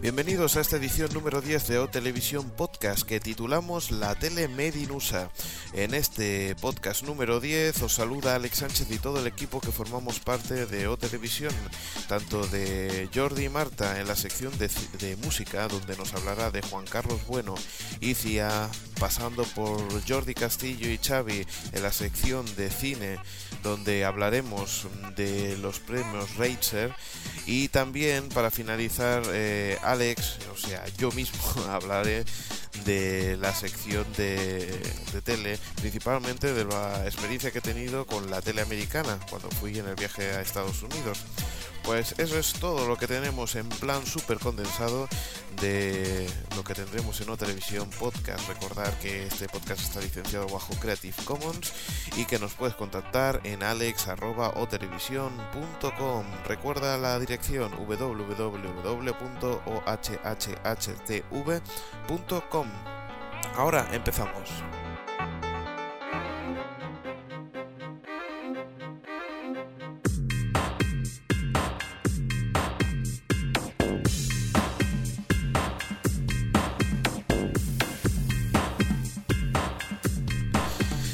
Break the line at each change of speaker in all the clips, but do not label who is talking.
Bienvenidos a esta edición número 10 de O Televisión Podcast que titulamos La Tele Medinusa. En este podcast número 10 os saluda Alex Sánchez y todo el equipo que formamos parte de O Televisión, tanto de Jordi y Marta en la sección de, de música, donde nos hablará de Juan Carlos Bueno y Cia, pasando por Jordi Castillo y Xavi en la sección de cine, donde hablaremos de los premios Reicher y también para finalizar eh, Alex, o sea, yo mismo hablaré de la sección de, de, tele, principalmente de la experiencia que he tenido con la tele americana cuando fui en el viaje a Estados Unidos. Pues eso es todo lo que tenemos en plan súper condensado de lo que tendremos en otra televisión podcast. Recordar que este podcast está licenciado bajo Creative Commons y que nos puedes contactar en alex.otelevision.com. Recuerda la dirección www.ohhtv.com. Ahora empezamos.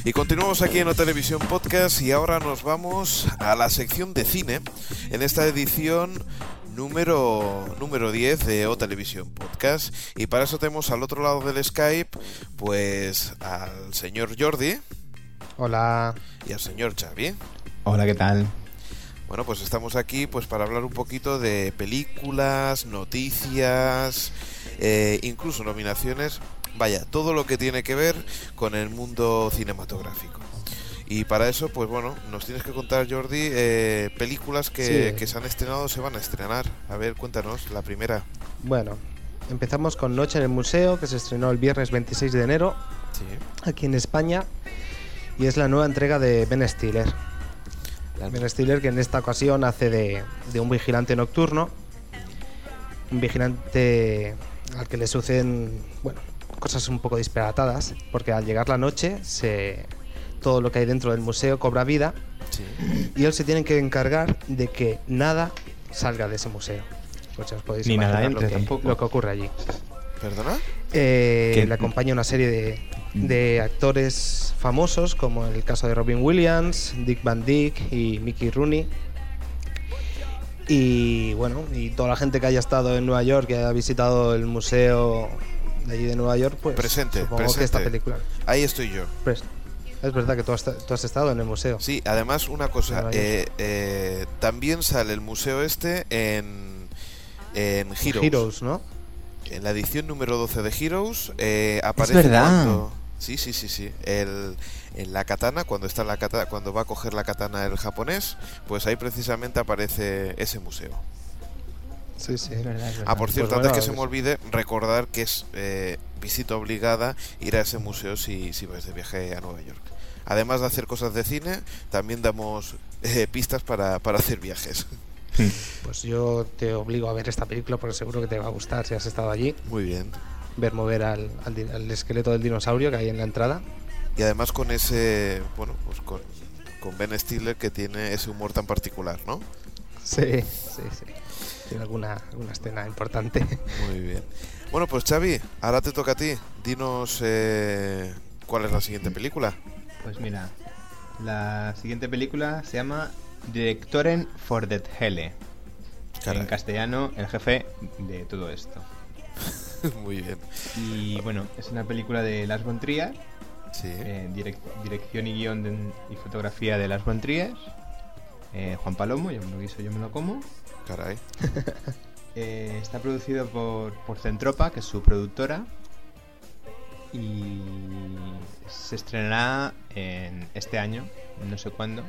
Y continuamos aquí en Televisión Podcast y ahora nos vamos a la sección de cine en esta edición número, número 10 de O Televisión Podcast. Y para eso tenemos al otro lado del Skype, pues al señor Jordi.
Hola.
Y al señor Xavi.
Hola, ¿qué tal?
Bueno, pues estamos aquí pues para hablar un poquito de películas, noticias, eh, incluso nominaciones Vaya, todo lo que tiene que ver con el mundo cinematográfico. Y para eso, pues bueno, nos tienes que contar, Jordi, eh, películas que, sí. que, se han estrenado o se van a estrenar. A ver, cuéntanos, la primera.
Bueno, empezamos con Noche en el Museo, que se estrenó el viernes 26 de enero,
sí.
aquí en España, y es la nueva entrega de Ben Stiller. Ben Stiller, que en esta ocasión hace de, de un vigilante nocturno, un vigilante al que le suceden, bueno, cosas un poco disparatadas, porque al llegar la noche se, todo lo que hay dentro del museo cobra vida
sí.
y él se tiene que encargar de que nada salga de ese museo. Pues os podéis
Ni nada
imaginar
entre
lo, que,
tampoco.
lo que ocurre allí.
¿Perdona?
Eh, le acompaña una serie de, de, actores famosos, como el caso de Robin Williams, Dick Van Dyke y Mickey Rooney. Y bueno, y toda la gente que haya estado en Nueva York, que haya visitado el museo de allí de Nueva York, pues
presente,
supongo
presente.
que esta película.
Ahí estoy yo.
Pues, es verdad que tú has, tú has, estado en el museo.
Sí, además una cosa, eh, eh, también sale el museo este en, en Heroes.
Heroes, ¿no?
En la edición número 12 de Heroes eh, aparece
es verdad.
cuando... Sí, sí, sí, sí. El, en la katana, cuando está en la katana, cuando va a coger la katana el japonés, pues ahí precisamente aparece ese museo.
Sí, sí.
Es verdad, es verdad.
Ah, por cierto,
Pues bueno,
antes que se me olvide, recordar que es eh, visita obligada ir a ese museo si, si vais de viaje a Nueva York. Además de hacer cosas de cine, también damos eh, pistas para, para hacer viajes.
Pues yo te obligo a ver esta película porque seguro que te va a gustar si has estado allí.
Muy bien.
Ver mover al, al al esqueleto del dinosaurio que hay en la entrada.
Y además con ese, bueno, pues con, con Ben Stiller que tiene ese humor tan particular, ¿no?
Sí, sí, sí. Tiene alguna, alguna escena importante.
Muy bien. Bueno, pues Xavi, ahora te toca a ti. Dinos eh, cuál es la siguiente película.
Pues mira, la siguiente película se llama Directoren for det Helle.
Caray.
En castellano, el jefe de todo esto.
Muy bien.
Y bueno, es una película de Las von Trier,
Sí.
eh, direc- dirección y guion de- y fotografía de Las von Trier. Eh, Juan Palomo, yo me lo guiso, yo me lo como.
Caray.
Eh, está producido por, por Centropa, que es su productora. Y se estrenará en este año, no sé cuándo.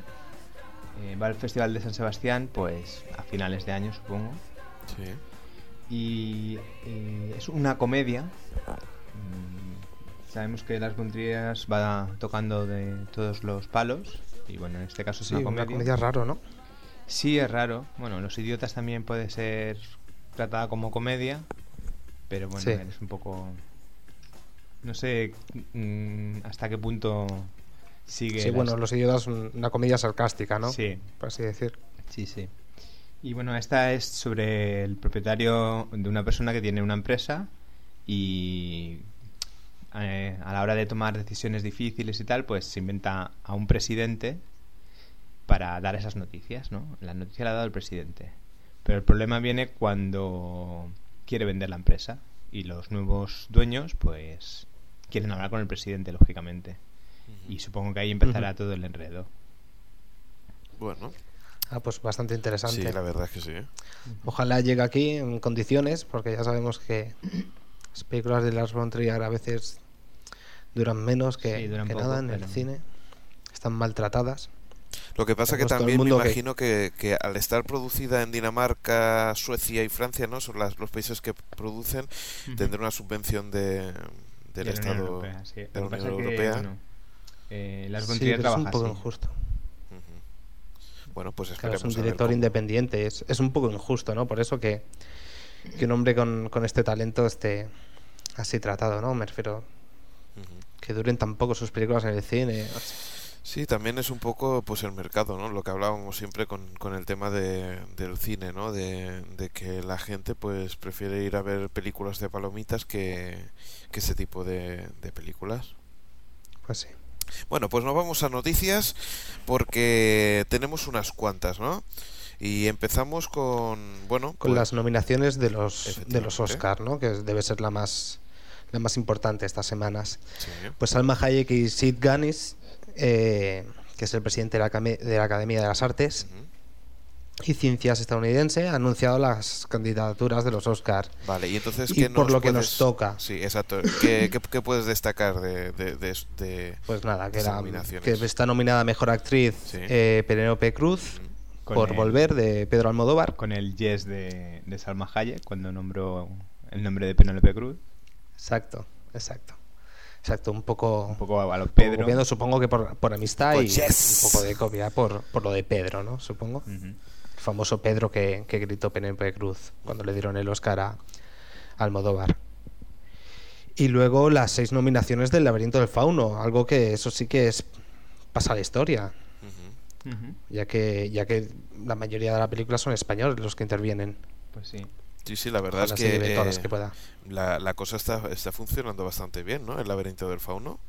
Eh, va al Festival de San Sebastián, pues a finales de año, supongo.
Sí.
Y es una comedia. Mm, Sabemos que Las Contrías va tocando de todos los palos. Y bueno, en este caso es
Sí,
una comedia.
una comedia raro, ¿no?
Sí, es raro. Bueno, Los Idiotas también puede ser tratada como comedia, pero bueno,
Sí.
es un poco... No sé mm, hasta qué punto sigue...
Sí,
las-
bueno, Los Idiotas una comedia sarcástica, ¿no?
Sí,
Por así decir.
sí, sí. Y bueno, esta es sobre el propietario de una persona que tiene una empresa y eh, a la hora de tomar decisiones difíciles y tal, pues se inventa a un presidente para dar esas noticias, ¿no? La noticia la ha dado el presidente. Pero el problema viene cuando quiere vender la empresa y los nuevos dueños, pues, quieren hablar con el presidente, lógicamente. Y supongo que ahí empezará todo el enredo.
Bueno.
Ah, pues bastante interesante.
Sí, la verdad es que sí. ¿eh?
Ojalá llegue aquí en condiciones, porque ya sabemos que las películas de Lars von Trier a veces duran menos que, nada en el cine. Están maltratadas.
Lo que pasa que también me imagino que... al estar producida en Dinamarca, Suecia y Francia, ¿no? Son los países que producen, tendrá una subvención de, del Estado de la Unión Europea.
Eh, las sí, es un
poco injusto.
Bueno, pues esperemos
es un director independiente, es, es, un poco injusto, ¿no? Por eso que, que un hombre con, con, este talento esté así tratado, ¿no? Me refiero que duren tan poco sus películas en el cine.
Sí, también es un poco pues el mercado, ¿no? Lo que hablábamos siempre con, con el tema de, del cine, ¿no? De, de, que la gente pues prefiere ir a ver películas de palomitas que, que ese tipo de, de películas.
Pues sí.
Bueno, pues nos vamos a noticias porque tenemos unas cuantas, ¿no? Y empezamos con, bueno,
con las pues nominaciones de los de los Oscar, ¿no? Que debe ser la más la más importante estas semanas. Pues Alma Hayek y Sid Ganis, eh, que es el presidente de la, de la Academia de las Artes, y Ciencias estadounidense ha anunciado las candidaturas de los Oscars.
Vale, y entonces,
¿qué por lo que nos toca.
Sí, exacto. ¿Qué, qué, puedes destacar de, de,
Pues nada, que, que, está nominada Mejor Actriz eh, Penélope Cruz. por Volver de Pedro Almodóvar.
Con el yes de, de Salma Hayek cuando nombró el nombre de Penélope Cruz.
Exacto, exacto. Exacto, un poco,
un poco a lo Pedro.
supongo que por, por amistad y un poco de copia por, por lo de Pedro, ¿no? Supongo famoso Pedro que, que gritó Penélope Cruz cuando le dieron el Oscar a Almodóvar. Y luego las seis nominaciones del Laberinto del Fauno, algo que eso sí que es pasa la historia. Ya que ya que la mayoría de la película son españoles los que intervienen.
Pues sí.
Sí, sí, la verdad es que, eh, La, la, cosa está, está funcionando bastante bien, ¿no? El laberinto del fauno.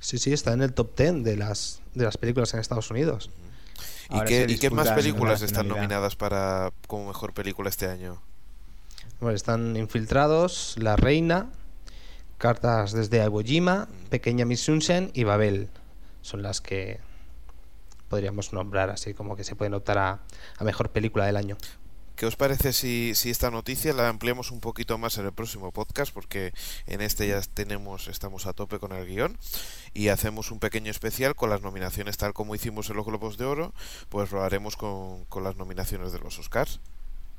Sí, sí, está en el top 10 de las, de las películas en Estados Unidos.
¿Y qué, más películas están nominadas para como mejor película este año?
Bueno, están Infiltrados, La Reina, Cartas desde Iwo Jima, Pequeña Miss Sunshine y Babel. Son las que podríamos nombrar así como que se pueden optar a mejor película del año.
¿Qué os parece si, si, esta noticia la ampliamos un poquito más en el próximo podcast? Porque en este ya tenemos, estamos a tope con el guion y hacemos un pequeño especial con las nominaciones tal como hicimos en los Globos de Oro, pues lo haremos con, con las nominaciones de los Oscars.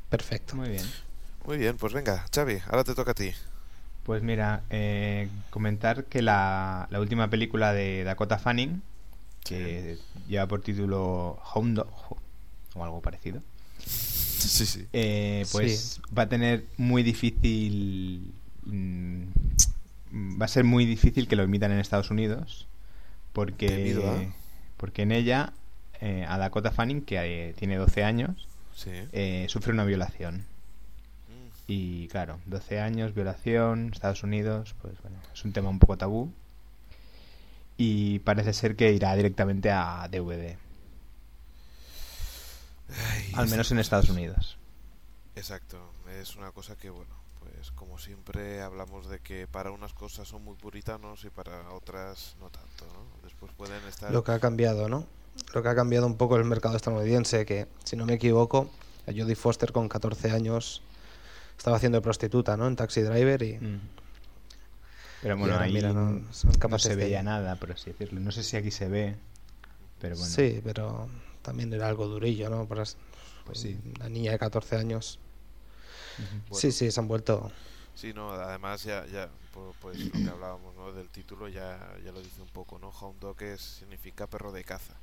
Perfecto.
Muy bien.
Muy bien, pues venga, Xavi, ahora te toca a ti.
Pues mira, eh, comentar que la, la, última película de Dakota Fanning, que lleva por título Home o algo parecido, eh, pues va a tener muy difícil. Mm, va a ser muy difícil que lo emitan en Estados Unidos. Porque, porque en ella, eh, a Dakota Fanning, que eh, tiene 12 años, sufre una violación. Mm. Y claro, 12 años, violación, Estados Unidos, pues bueno, es un tema un poco tabú. Y parece ser que irá directamente a DVD. Al menos en Estados Unidos.
Exacto, es una cosa que, bueno, pues como siempre hablamos de que para unas cosas son muy puritanos y para otras no tanto, ¿no? Después pueden estar...
Lo que ha cambiado, ¿no? Lo que ha cambiado un poco el mercado estadounidense, que si no me equivoco, a Jodie Foster con 14 años estaba haciendo de prostituta, ¿no? En Taxi Driver y... Mm.
Pero bueno, ahí no, se veía nada, por así decirlo. No sé si aquí se ve, pero bueno.
Sí, pero también era algo durillo, ¿no? pues sí. La niña de 14 años. Sí, sí, se han vuelto.
Sí, no, además ya, ya pues lo que hablábamos ¿no? del título ya, ya lo dice un poco, ¿no? Hound dog es, significa perro de caza.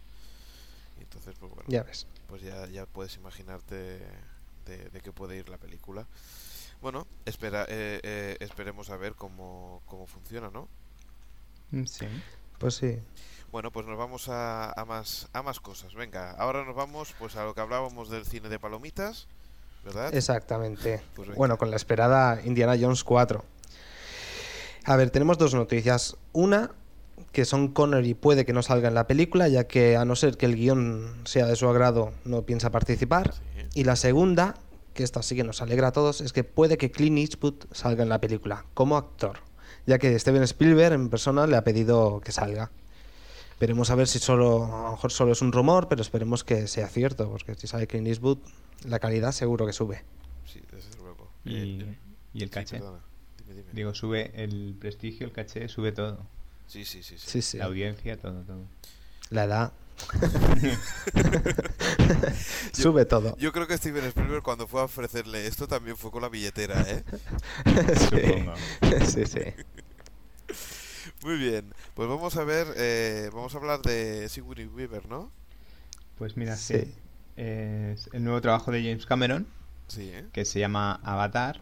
Y entonces, pues bueno,
ya ves.
pues ya, ya puedes imaginarte de, qué puede ir la película. Bueno, espera, eh, eh, esperemos a ver cómo, cómo funciona, ¿no?
Sí.
Pues sí.
Bueno, pues nos vamos a, a más a más cosas. Venga, ahora nos vamos pues a lo que hablábamos del cine de palomitas, ¿verdad?
Exactamente.
Pues
bueno, con la esperada Indiana Jones 4. A ver, tenemos dos noticias. Una, que Son Connery puede que no salga en la película, ya que a no ser que el guion sea de su agrado, no piensa participar.
Sí.
Y la segunda, que esta sí que nos alegra a todos, es que puede que Clint Eastwood salga en la película, como actor, ya que Steven Spielberg en persona le ha pedido que salga. Veremos a ver si solo, a lo mejor solo es un rumor, pero esperemos que sea cierto, porque si sale Clint Eastwood, la calidad seguro que sube.
Sí, desde luego.
Y,
Eh,
y el
sí,
caché.
perdona. Dime, dime.
Digo, sube el prestigio, el caché, sube todo.
Sí, sí, sí, sí.
Sí, sí.
La audiencia, todo, todo.
La edad. Sube todo.
Yo creo que Steven Spielberg cuando fue a ofrecerle esto también fue con la billetera, ¿eh?
Supongo.
sí, sí.
Muy bien, pues vamos a ver, eh, vamos a hablar de Sigourney Weaver, ¿no?
Pues mira,
Sí.
sí. Es el nuevo trabajo de James Cameron,
Sí, ¿eh?
que se llama Avatar,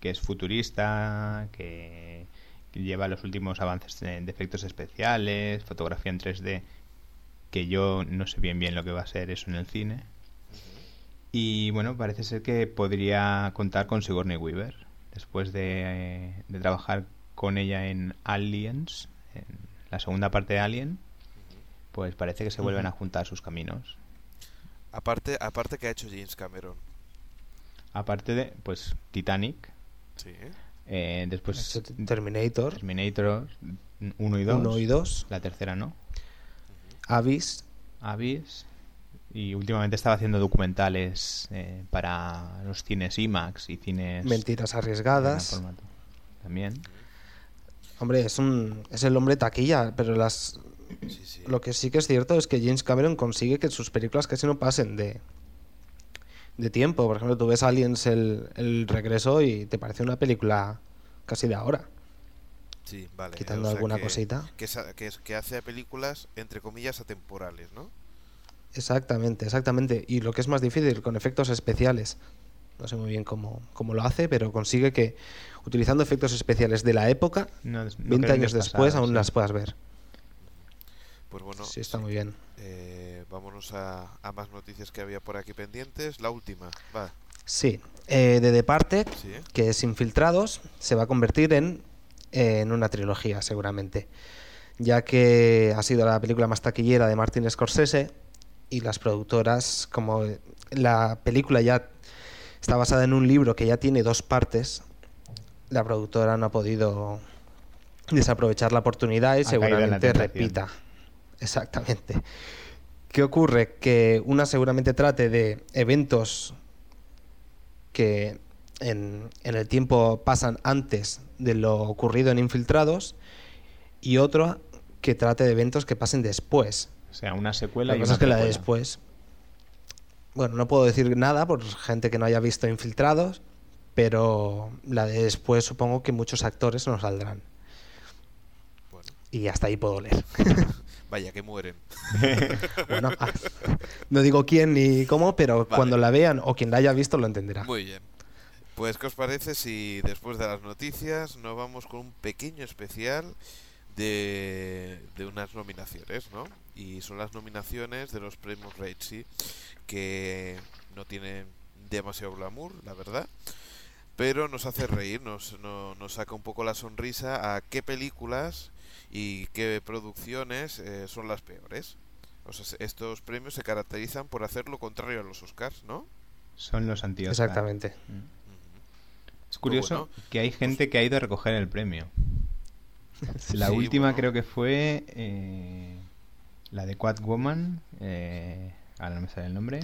que es futurista, que, que lleva los últimos avances de, de efectos especiales, fotografía en 3D, que yo no sé bien bien lo que va a ser eso en el cine. Y bueno, parece ser que podría contar con Sigourney Weaver, después de, eh, de trabajar con ella en Aliens, en la segunda parte de Alien, pues parece que se vuelven a juntar sus caminos.
Aparte, aparte que ha hecho James Cameron.
Aparte de, pues, Titanic,
Sí, ¿eh?
después
Terminator
Terminator 1 y 2.
1 y 2,
La tercera no.
Avis,
Abyss. Y últimamente estaba haciendo documentales eh, para los cines IMAX y cines.
Mentiras Arriesgadas.
formato. También.
Hombre, es un es el hombre taquilla, pero las
Sí, sí.
lo que sí que es cierto es que James Cameron consigue que sus películas casi no pasen de de tiempo. Por ejemplo, tú ves Aliens el, el regreso y te parece una película casi de ahora.
Sí, vale.
Quitando
o sea
alguna
que-
cosita.
Que, que, que hace películas, entre comillas, atemporales, ¿no?
Exactamente, exactamente. Y lo que es más difícil, con efectos especiales. No sé muy bien cómo, cómo lo hace, pero consigue que, utilizando efectos especiales de la época,
No, no
20
creo
años después
pasado,
aún
sí.
las puedas ver.
Pues bueno,
sí, está
sí.
muy bien.
Eh, vámonos a, a más noticias que había por aquí pendientes. La última, va.
Sí, eh, de Departed,
Sí,
que es Infiltrados, se va a convertir en, en una trilogía, seguramente. Ya que ha sido la película más taquillera de Martin Scorsese y las productoras, como la película ya está basada en un libro que ya tiene dos partes, la productora no ha podido desaprovechar la oportunidad y
Ha la
seguramente repita. Exactamente. ¿Qué ocurre? Que una seguramente trate de eventos que en, en el tiempo pasan antes de lo ocurrido en Infiltrados y otro que trate de eventos que pasen después.
O sea, una secuela
La
y
cosa
una
es que la de
precuela.
después. Bueno, no puedo decir nada por gente que no haya visto Infiltrados, pero la de después supongo que muchos actores no saldrán.
Bueno,
Y hasta ahí puedo leer.
vaya, que mueren.
Bueno, ah, no digo quién ni cómo, pero
Vale.
cuando la vean o quien la haya visto lo entenderá.
Muy bien. Pues, ¿qué os parece si después de las noticias nos vamos con un pequeño especial de, de unas nominaciones, ¿no? Y son las nominaciones de los premios Razzie, que no tienen demasiado glamour, la verdad, pero nos hace reír, nos, no- nos saca un poco la sonrisa a qué películas y qué producciones eh, son las peores. O sea, estos premios se caracterizan por hacer lo contrario a los Oscars, ¿no?
Son los anti
Exactamente.
Mm. Es curioso
bueno.
que hay gente que ha ido a recoger el premio. La
Sí,
última
bueno.
creo que fue eh, la de Catwoman, eh, ahora no me sale el nombre,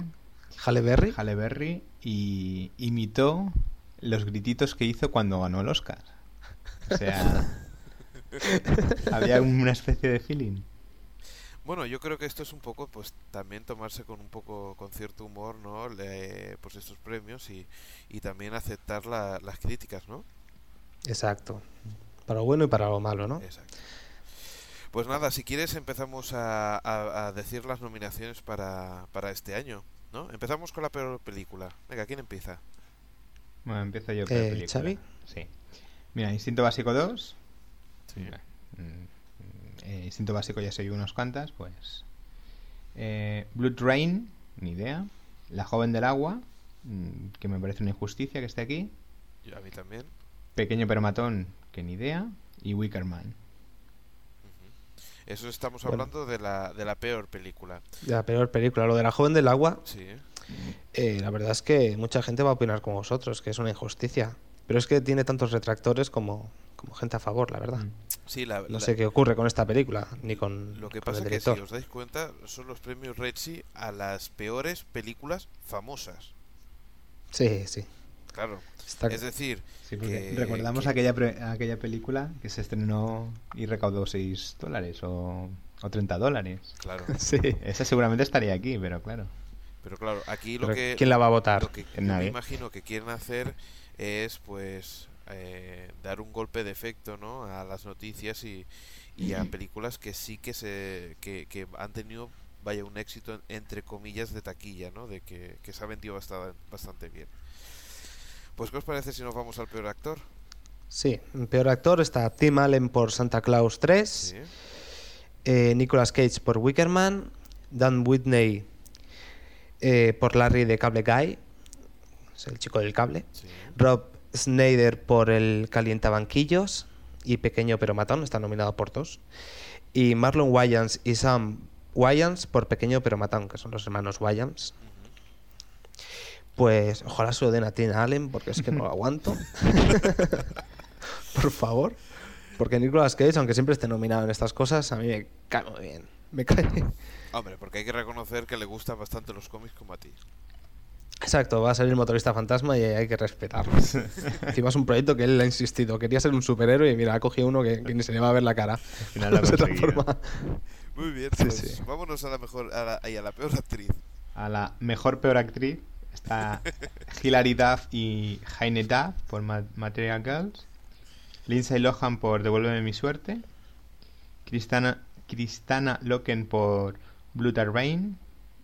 Halle Berry.
Halle Berry, y imitó los grititos que hizo cuando ganó el Oscar. O sea, había una especie de feeling.
Bueno, yo creo que esto es un poco, pues también tomarse con un poco, con cierto humor, ¿no? Le- pues estos premios y, y también aceptar la- las críticas, ¿no?
Exacto. Para lo bueno y para lo malo, ¿no?
Exacto. Pues nada, si quieres empezamos a, a- a decir las nominaciones para, para este año, ¿no? Empezamos con la peor película. Venga, ¿quién empieza?
Bueno, empiezo yo con
Eh,
la película.
¿Xavi?
Sí. Mira, Instinto Básico 2.
Sí.
Mm, Eh, instinto básico ya soy unos cuantas, pues. Eh, Blood Rain, ni idea. La joven del agua, mm, que me parece una injusticia que esté aquí.
Yo a mí también.
Pequeño pero matón, que ni idea. Y Wickerman.
Eso estamos
Bueno.
hablando de la, de la peor película.
La peor película, lo de la joven del agua,
Sí.
Eh, la verdad es que mucha gente va a opinar como vosotros, que es una injusticia. Pero es que tiene tantos retractores como, como gente a favor, la verdad.
Mm.
Sí, la,
No
la-
sé qué ocurre con esta película, ni con,
Lo que
con
pasa
el
que si
director.
os dais cuenta son los premios Redsi a las peores películas famosas.
Sí, sí.
Claro.
Está-
Es decir,
Sí, porque
que-
recordamos
que-
aquella, pre- aquella película que se estrenó y recaudó 6 dólares o, o 30 dólares.
claro.
Sí.
Esa seguramente estaría aquí, pero claro.
Pero claro, aquí lo
Pero
que
¿Quién la va a votar?
lo que
Nadie.
me imagino que quieren hacer es pues eh, dar un golpe de efecto ¿no? a las noticias y, y a películas que sí que se que, que han tenido vaya un éxito entre comillas de taquilla no de que, que se ha vendido bastante, bastante bien pues qué os parece si nos vamos al peor actor
Sí, en peor actor está Tim Allen por Santa Claus 3,
sí
eh, Nicolas Cage por Wickerman, Dan Whitney eh, por Larry de Cable Guy, es el chico del cable,
sí
Rob Snyder por el Calientabanquillos y Pequeño pero Matón, está nominado por dos, y Marlon Wayans y Sam Wayans por Pequeño pero Matón, que son los hermanos Wayans. Pues ojalá se lo den a Tim Allen porque es que no lo aguanto. Por favor. Porque Nicolas Cage, aunque siempre esté nominado en estas cosas, a mí me cae muy bien. Me cae.
Hombre porque hay que reconocer que le gustan bastante los cómics como a ti
Exacto, va a salir motorista fantasma y hay que respetarlo. Encima es un proyecto que él ha insistido. Quería ser un superhéroe y mira, ha cogido uno que, que ni se le va a ver la cara.
final
Se transforma.
muy bien
Sí,
pues
sí.
vámonos a la mejor a la, y a la peor actriz
A la mejor peor actriz está Hilary Duff y Heine Duff por Ma- Material Girls. Lindsay Lohan por Devuélveme mi suerte. Cristana, Cristana Loken por And Rain.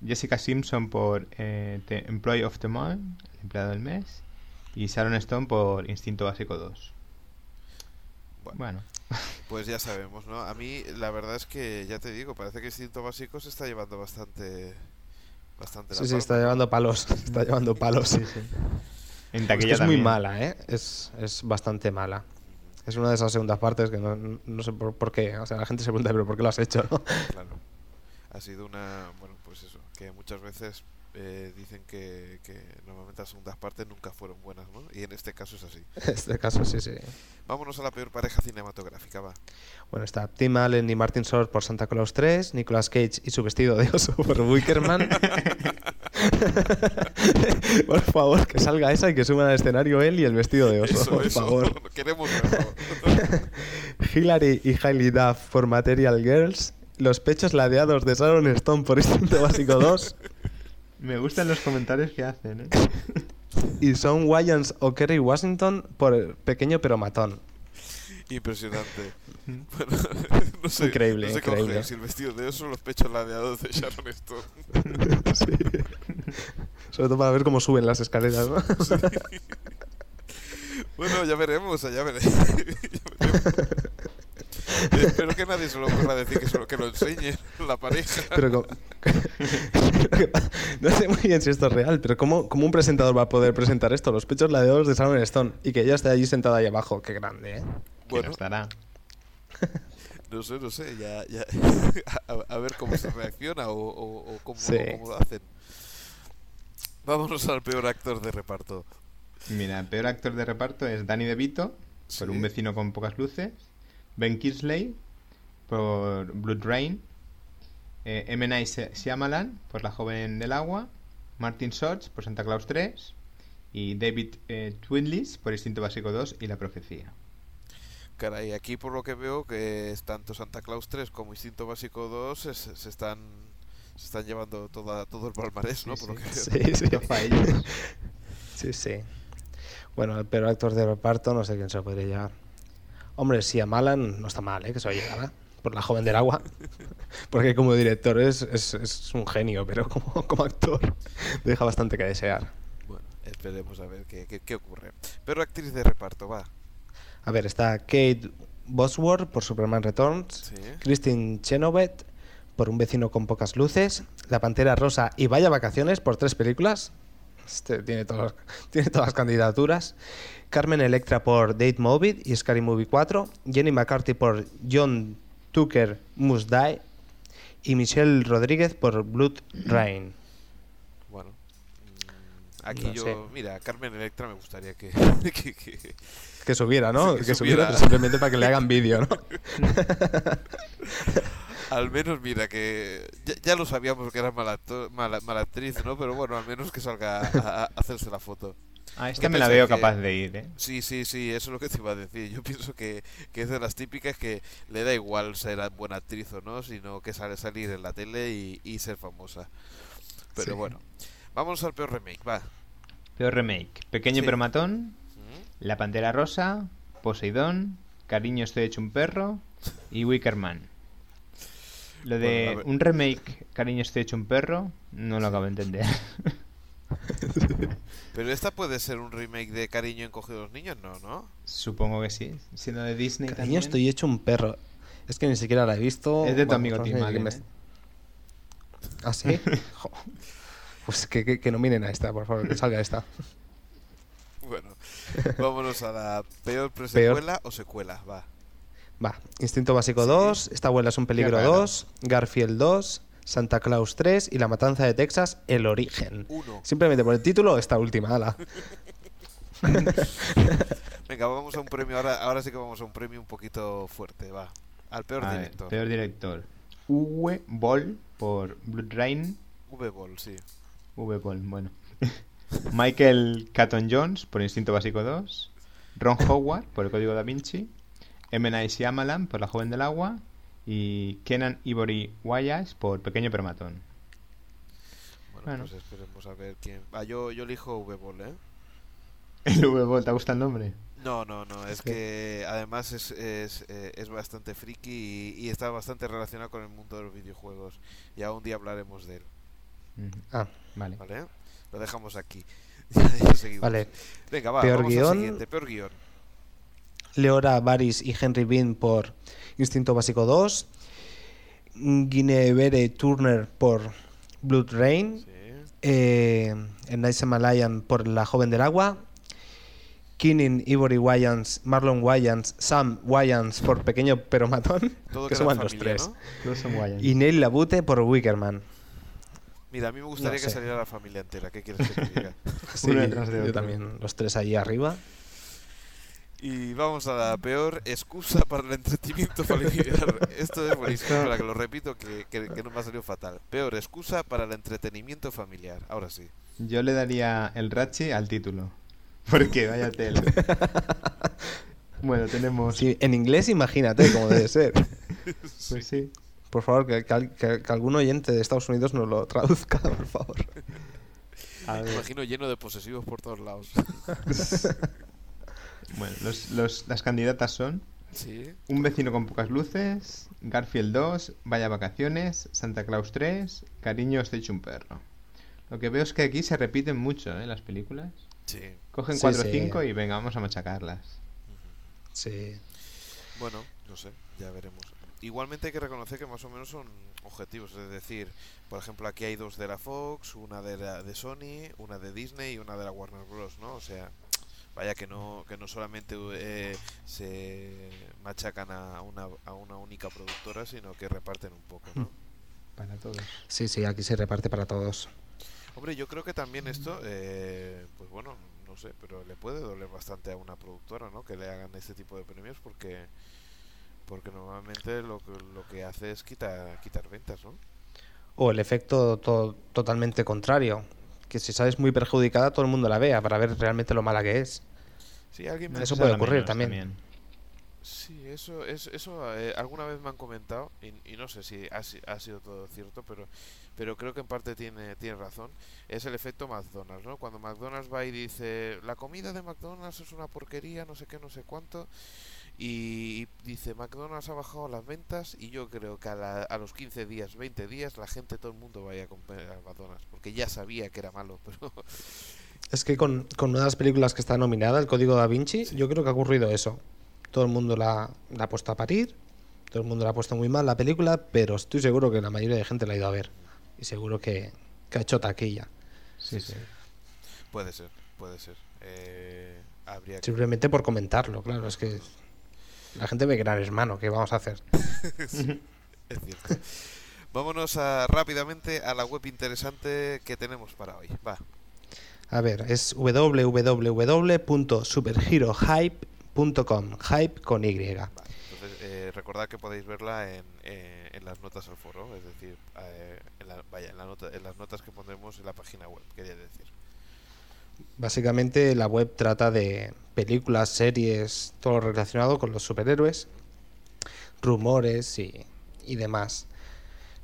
Jessica Simpson por eh, The Employee of the Month, el empleado del mes. Y Sharon Stone por Instinto Básico 2.
bueno
Bueno,
Pues ya sabemos, ¿no? A mí la verdad es que, ya te digo, parece que Instinto Básico se está llevando bastante... Bastante la
Sí, sí,
palma,
está llevando palos. Está llevando palos.
en
Es, que es muy mala, ¿eh? Es, es bastante mala. Es una de esas segundas partes que no, no sé por, por qué. O sea, la gente se pregunta, ¿pero por qué lo has hecho, no?
Claro. Ha sido una... Bueno, pues eso, que muchas veces eh, dicen que, que normalmente las segundas partes nunca fueron buenas, ¿no? Y en este caso es así.
En este caso, sí, sí.
Vámonos a la peor pareja cinematográfica, va.
Bueno, está Tim Allen y Martin Short por Santa Claus 3, Nicolas Cage y su vestido de oso por Wickerman. por favor, que salga esa y que suban al escenario él y el vestido de oso,
Eso,
por
eso.
favor.
Queremos.
Hillary y Hailey Duff por Material Girls, los pechos ladeados de Sharon Stone por Instinto Básico 2
Me gustan los comentarios que hacen, ¿eh?
y Sean Wayans o Kerry Washington por Pequeño pero Matón.
Impresionante. Bueno, no sé,
Increíble,
no sé
increíble.
coger, si el vestido de oso los pechos ladeados de Sharon Stone.
Sí. Sobre todo para ver cómo suben las escaleras, ¿no?
Bueno, ya veremos, ya veremos. Ya veremos. Espero que nadie se lo ocurra decir que, se lo, que lo enseñe la pareja.
Pero no sé muy bien si esto es real, pero ¿cómo, cómo un presentador va a poder presentar esto? Los pechos ladeados de Sharon Stone y que ella esté allí sentada ahí abajo. Qué grande, ¿eh?
Bueno,
no estará.
no sé, no sé, ya, ya. A, a ver cómo se reacciona o, o- o cómo,
Sí.
cómo lo hacen. Vámonos al peor actor de reparto.
Mira, el peor actor de reparto es Danny DeVito, por
Sí.
un vecino con pocas luces. Ben Kingsley, por Blood Rain. Eh, M. Night Shy- Shyamalan, por La joven del agua. Martin Short, por Santa Claus 3. Y David eh, Twinlis, por Instinto Básico 2 y La Profecía.
Caray, aquí por lo que veo que es tanto Santa Claus 3 como Instinto Básico 2 se, están se están llevando toda, todo el palmarés, ¿no?
Sí,
por lo que
sí.
veo.
Sí, sí. Bueno, el peor actor de reparto, no sé quién se lo podría llevar. Hombre, si a Malan no está mal, ¿eh? Que se lo llevara. Por la joven del agua. Porque como director es, es, es un genio, pero como, como actor deja bastante que desear.
Bueno, esperemos a ver qué, qué, qué ocurre. Pero actriz de reparto, va.
A ver, está Kate Bosworth por Superman Returns,
Sí.
Christine Chenoweth por Un vecino con pocas luces, La Pantera Rosa y Vaya Vacaciones por tres películas. Este tiene, todas, tiene todas las candidaturas. Carmen Electra por Date Movie y Scary Movie 4. Jenny McCarthy por John Tucker Must Die. Y Michelle Rodríguez por Blood Rain.
Bueno. mm, Aquí
No
yo,
sé.
mira, Carmen Electra me gustaría que, que- que-
Que subiera, ¿no?
Que
que subiera, simplemente para que le hagan vídeo, ¿no?
al menos mira que ya, ya lo sabíamos que era mala, mala, mala actriz, ¿no? Pero bueno, al menos que salga a, a hacerse la foto.
Ah, esta
¿Qué
me la veo
que-
capaz de ir, ¿eh?
Sí, sí, sí, eso es lo que te iba a decir. Yo pienso que, que es de las típicas que le da igual ser buena actriz o no, sino que sale salir en la tele y, y ser famosa. Pero
Sí.
bueno, vamos al peor remake, va.
Peor remake. Pequeño
Sí.
pero matón,
¿Mm?
La Pantera Rosa, Poseidón, Cariño estoy hecho un perro y Wickerman. Lo de
Bueno,
un remake, Cariño estoy hecho un perro, no lo acabo de entender.
Pero esta puede ser un remake de Cariño encogido a los niños, ¿no? ¿No?
Supongo que sí. Siendo de Disney
Cariño,
también.
estoy hecho un perro. Es que ni siquiera la he visto.
Es de tu amigo Tim Allen,
me-
¿eh?
¿Ah, sí? Pues que, que, que nominen a esta, por favor, que salga esta.
Bueno, vámonos a la peor presecuela o secuela, va.
Va, Instinto Básico
Sí.
2, Esta abuela es un peligro
raro.
2, Garfield 2, Santa Claus 3 y La Matanza de Texas, El Origen.
Uno.
Simplemente por el título, esta última, ala.
Venga, vamos a un premio. Ahora, ahora sí que vamos a un premio un poquito fuerte, va. Al peor
A ver,
director.
peor director. Uwe Boll por Blood Rain.
V-Ball, sí.
V Boll, bueno. Michael Caton Jones por Instinto Básico 2. Ron Howard por El Código Da Vinci. M. Night Shyamalan por La Joven del Agua. Y Kenan Ivory Wayas por Pequeño Permatón.
Bueno,
Bueno.
pues esperemos a ver quién. Ah, yo, yo elijo V-Ball, ¿eh?
El V Boll, ¿te gusta el nombre?
No, no, no. Es que además es, es, eh, es bastante friki y, y está bastante relacionado con el mundo de los videojuegos. Ya un día hablaremos de él,
Ah,
Vale.
¿vale? Lo dejamos aquí. Ya seguimos.
vale.
Venga, va,
Peor
vamos
guion.
al siguiente. Peor guion.
Leora Baris y Henry Bean por Instinto Básico 2, Guinevere Turner por Blood Rain,
Sí.
eh, Night Shyamalan por La Joven del Agua, Keenan Ivory Wayans, Marlon Wayans, Sam Wayans por Pequeño pero Matón,
Todo
que suman los
familia,
tres, y Neil Labute por Wickerman.
Mira, a mí me gustaría
No
que saliera la familia entera. ¿Qué quieres que te diga?
Sí, yo también, los tres allí arriba.
Y vamos a la peor excusa para el entretenimiento familiar. Esto es buenísimo, para que lo repito, que, que- que no me ha salido fatal. Peor excusa para el entretenimiento familiar. Ahora sí.
Yo le daría el Rachi al título. Porque vaya tela. bueno, tenemos.
Sí, en inglés imagínate cómo debe ser.
Pues sí.
Por favor, que, que al- que- que algún oyente de Estados Unidos nos lo traduzca, por favor.
A
Me imagino lleno de posesivos por todos lados.
Bueno, los, los- las candidatas son
Sí.
Un vecino con pocas luces, Garfield 2, Vaya Vacaciones, Santa Claus 3, Cariño estoy hecho un perro. Lo que veo es que aquí se repiten mucho, ¿eh? Las películas.
Sí.
Cogen
Sí,
4 o
sí.
5 y venga, vamos a machacarlas.
Sí.
Bueno, no sé, ya veremos. Igualmente hay que reconocer que más o menos son objetivos, es decir, por ejemplo, aquí hay dos de la Fox, una de la de Sony, una de Disney y una de la Warner Bros, ¿no? O sea, vaya que no que no solamente eh, se machacan a una, a una única productora, sino que reparten un poco, ¿no?
Para todos.
Sí, sí, aquí se reparte para todos.
Hombre, yo creo que también esto, eh, pues bueno, no sé, pero le puede doler bastante a una productora, ¿no? Que le hagan este tipo de premios porque porque normalmente lo que, lo que hace es quitar, quitar ventas, ¿no?
O el efecto to- totalmente contrario. Que si sales muy perjudicada, todo el mundo la vea para ver realmente lo mala que es.
Sí, alguien me
Eso
Eso
puede ocurrir también.
Sí, eso, es, eso eh, alguna vez me han comentado y, y no sé si ha, si- ha sido todo cierto, pero, pero creo que en parte tiene, tiene razón. Es el efecto McDonald's, ¿no? Cuando McDonald's va y dice, la comida de McDonald's es una porquería, no sé qué, no sé cuánto, y dice, McDonald's ha bajado las ventas y yo creo que a, la- a los 15 días, 20 días, la gente, todo el mundo vaya a comprar a McDonald's, porque ya sabía que era malo, pero
Es que con, con una de las películas que está nominada, El Código Da Vinci, yo creo que ha ocurrido eso. todo el mundo la, la ha puesto a parir, todo el mundo la ha puesto muy mal la película, pero estoy seguro que la mayoría de gente la ha ido a ver. Y seguro que, que ha hecho taquilla.
Sí, sí.
Puede ser, puede ser. Eh, habría que...
Simplemente por comentarlo, claro, es que la gente ve Gran Hermano, ¿qué vamos a hacer?
Sí, es cierto. Vámonos a, rápidamente a la web interesante que tenemos para hoy. Va.
A ver, es www.superherohype.com, hype con Y.
Vale, entonces, eh, recordad que podéis verla en, eh, en las notas al foro, es decir, eh, en la- vaya, en, la nota, en las notas que pondremos en la página web, quería decir.
Básicamente la web trata de películas, series, todo lo relacionado con los superhéroes, rumores y, y demás.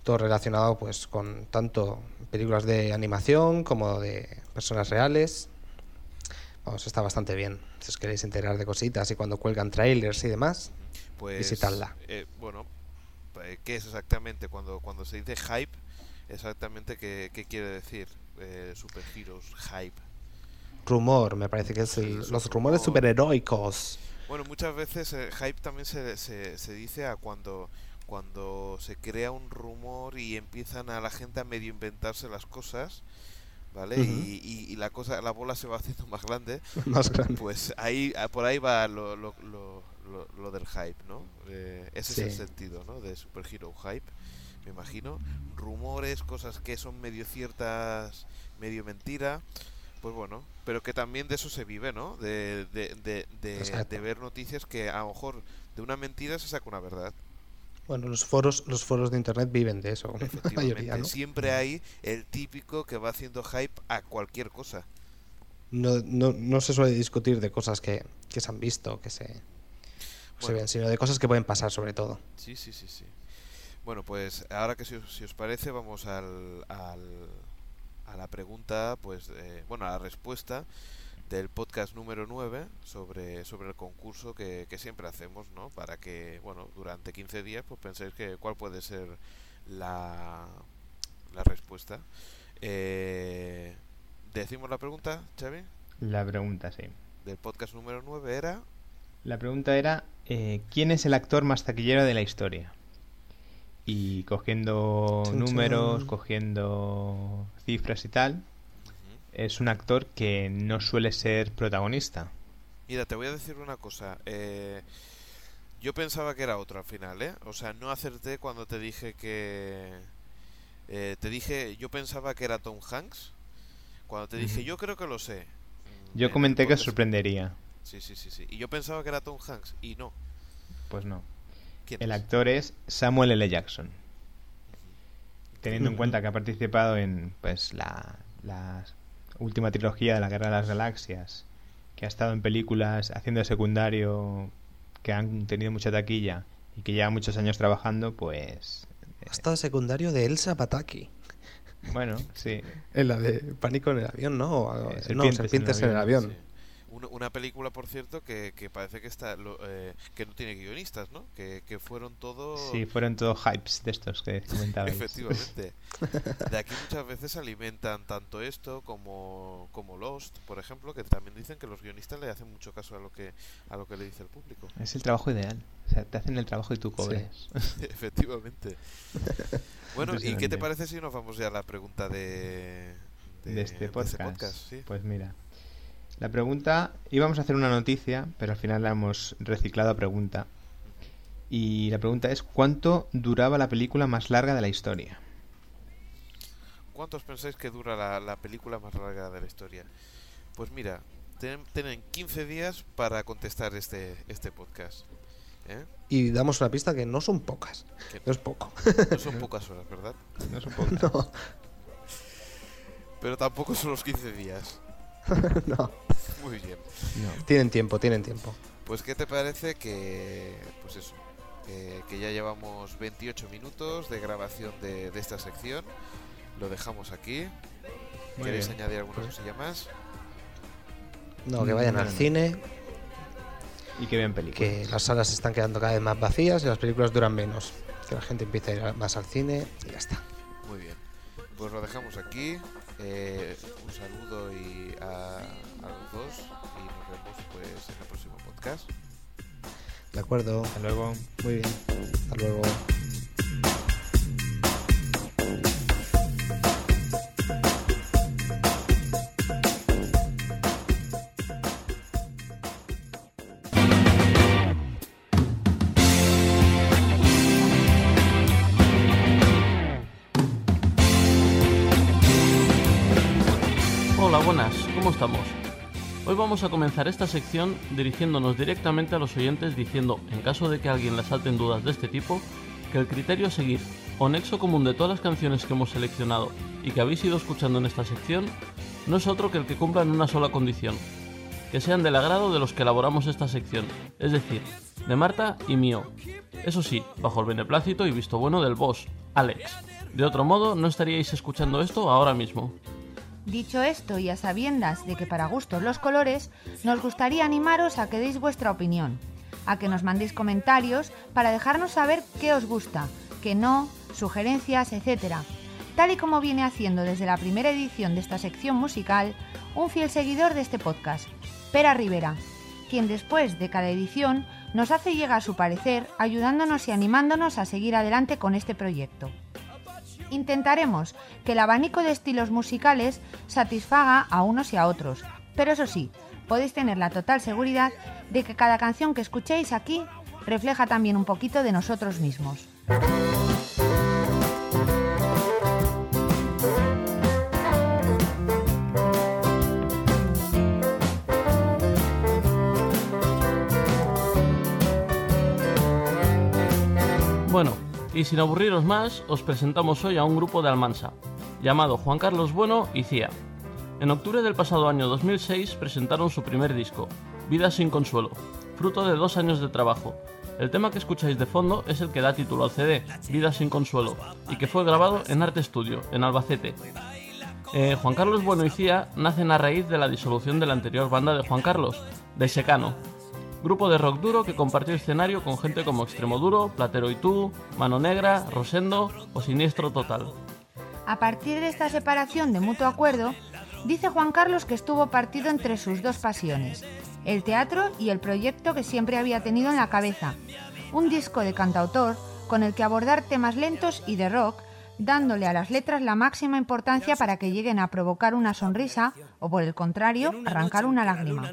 Todo relacionado pues con tanto películas de animación como de personas reales. Vamos, está bastante bien. Si os queréis enterar de cositas y cuando cuelgan trailers y demás.
Pues,
Visitadla.
eh, bueno, eh, ¿qué es exactamente cuando, cuando se dice hype? Exactamente, ¿qué, qué quiere decir? Eh, superheroes, hype.
Rumor, me parece que es el-
Sí,
los rumores
rumor.
superheroicos.
Bueno, muchas veces eh, hype también se, se, se dice a cuando, cuando se crea un rumor y empiezan a la gente a medio inventarse las cosas, ¿vale? Y, y- y la cosa, la bola se va haciendo más grande.
Más grande.
Pues ahí, ah, por ahí va lo, lo, lo, lo- lo del hype, ¿no? Eh, ese es el sentido, ¿no? De superhero hype, me imagino. Rumores, cosas que son medio ciertas, medio mentira. Pues bueno, pero que también de eso se vive, ¿no? De, de, de, de ver noticias que a lo mejor de una mentira se saca una verdad.
Bueno, los foros, los foros de internet viven de eso, la
Efectivamente,
mayoría, ¿no?
siempre hay el típico que va haciendo hype a cualquier cosa.
No, no, no se suele discutir de cosas que, que se han visto, que se, se ven, sino de cosas que pueden pasar sobre todo.
Sí, sí, sí, sí. Bueno, pues ahora que si os, si os parece vamos al, al- a la pregunta, pues, eh, bueno, a la respuesta del podcast número 9 sobre, sobre el concurso que, que siempre hacemos, ¿no? Para que, bueno, durante 15 días, pues penséis que cuál puede ser la, la respuesta. Eh, Decimos la pregunta, Xavi,
La pregunta, sí.
del podcast número 9 era...
La pregunta era, eh, ¿quién es el actor más taquillero de la historia? Y cogiendo números, cogiendo cifras y tal. Es un actor que no suele ser protagonista.
Mira, te voy a decir una cosa. eh, yo pensaba que era otro al final, ¿eh? O sea, no acerté cuando te dije que... eh, te dije, yo pensaba que era Tom Hanks. Cuando te dije, yo creo que lo sé.
Yo
el
comenté que sorprendería.
Sí, sí, sí, sí. Y yo pensaba que era Tom Hanks. Y no.
Pues no.
¿Quién
El
es?
actor es Samuel L. Jackson. Teniendo en cuenta que ha participado en pues la, la última trilogía de la Guerra de las Galaxias, que ha estado en películas haciendo de secundario que han tenido mucha taquilla y que lleva muchos años trabajando, pues eh,
Hasta secundario de Elsa Pataki.
bueno, sí.
En la de Pánico en el avión, ¿no? O
Eh,
no,
Serpientes en
en
el
el avión.
Sí. Una, una película, por cierto, que, que parece que está lo- eh, que no tiene guionistas, ¿no? Que, que fueron todos...
Sí, fueron todos hypes de estos que comentabais.
Efectivamente. De aquí muchas veces se alimentan tanto esto como, como Lost, por ejemplo, que también dicen que los guionistas le hacen mucho caso a lo que a lo que le dice el público.
Es el trabajo ideal. O sea, te hacen el trabajo y tú cobres.
Efectivamente. Bueno, ¿y qué te parece si nos vamos ya a la pregunta de,
de, este podcast.
sí.
Pues mira, la pregunta, íbamos a hacer una noticia, pero al final la hemos reciclado a pregunta. Y la pregunta es, ¿cuánto duraba la película más larga de la historia?
¿Cuántos pensáis que dura la, la película más larga de la historia? Pues mira, ten- tienen 15 días para contestar este, este podcast. ¿eh?
Y damos una pista que no son pocas.
Que
No es poco.
no son pocas horas, ¿verdad?
No es un poco.
no,
Pero tampoco son los 15 días.
no.
Muy bien.
No.
Tienen tiempo, tienen tiempo.
Pues ¿qué te parece que, pues eso, que, que ya llevamos 28 minutos de grabación de, de esta sección? Lo dejamos aquí.
Muy
¿Queréis
bien.
añadir alguna
Pues-
cosilla más?
No, que
Mm,
vayan
no,
al
no.
cine,
Y que vean películas.
que las salas están quedando cada vez más vacías y las películas duran menos. Que la gente empiece a ir más al cine y ya está.
Muy bien. Pues lo dejamos aquí. Eh, un saludo y a, a los dos y nos vemos pues en el próximo podcast.
De acuerdo.
Hasta luego.
Muy bien. Hasta luego.
Hoy vamos a comenzar esta sección dirigiéndonos directamente a los oyentes diciendo, en caso de que a alguien le salten dudas de este tipo, que el criterio a seguir o nexo común de todas las canciones que hemos seleccionado y que habéis ido escuchando en esta sección no es otro que el que cumplan una sola condición, que sean del agrado de los que elaboramos esta sección, es decir, de Marta y mío. Eso sí, bajo el beneplácito y visto bueno del boss, Alex. De otro modo, no estaríais escuchando esto ahora mismo.
Dicho esto y a sabiendas de que para gustos los colores, nos gustaría animaros a que deis vuestra opinión, a que nos mandéis comentarios para dejarnos saber qué os gusta, qué no, sugerencias, etc. Tal y como viene haciendo desde la primera edición de esta sección musical, un fiel seguidor de este podcast, Pera Rivera, quien después de cada edición nos hace llegar su parecer ayudándonos y animándonos a seguir adelante con este proyecto. Intentaremos que el abanico de estilos musicales satisfaga a unos y a otros, pero eso sí, podéis tener la total seguridad de que cada canción que escuchéis aquí refleja también un poquito de nosotros mismos.
Y sin aburriros más, os presentamos hoy a un grupo de Almansa, llamado Juan Carlos Bueno y Cía. En octubre del pasado año 2006 presentaron su primer disco, Vida sin Consuelo, fruto de dos años de trabajo. El tema que escucháis de fondo es el que da título al CD, Vida sin Consuelo, y que fue grabado en Arte Studio, en Albacete. Eh, Juan Carlos Bueno y Cía nacen a raíz de la disolución de la anterior banda de Juan Carlos, de Secano, grupo de rock duro que compartió escenario con gente como Extremo Duro, Platero y tú, Mano Negra, Rosendo o Siniestro Total.
A partir de esta separación de mutuo acuerdo, dice Juan Carlos que estuvo partido entre sus dos pasiones, el teatro y el proyecto que siempre había tenido en la cabeza, un disco de cantautor con el que abordar temas lentos y de rock, dándole a las letras la máxima importancia para que lleguen a provocar una sonrisa o, por el contrario, arrancar una lágrima.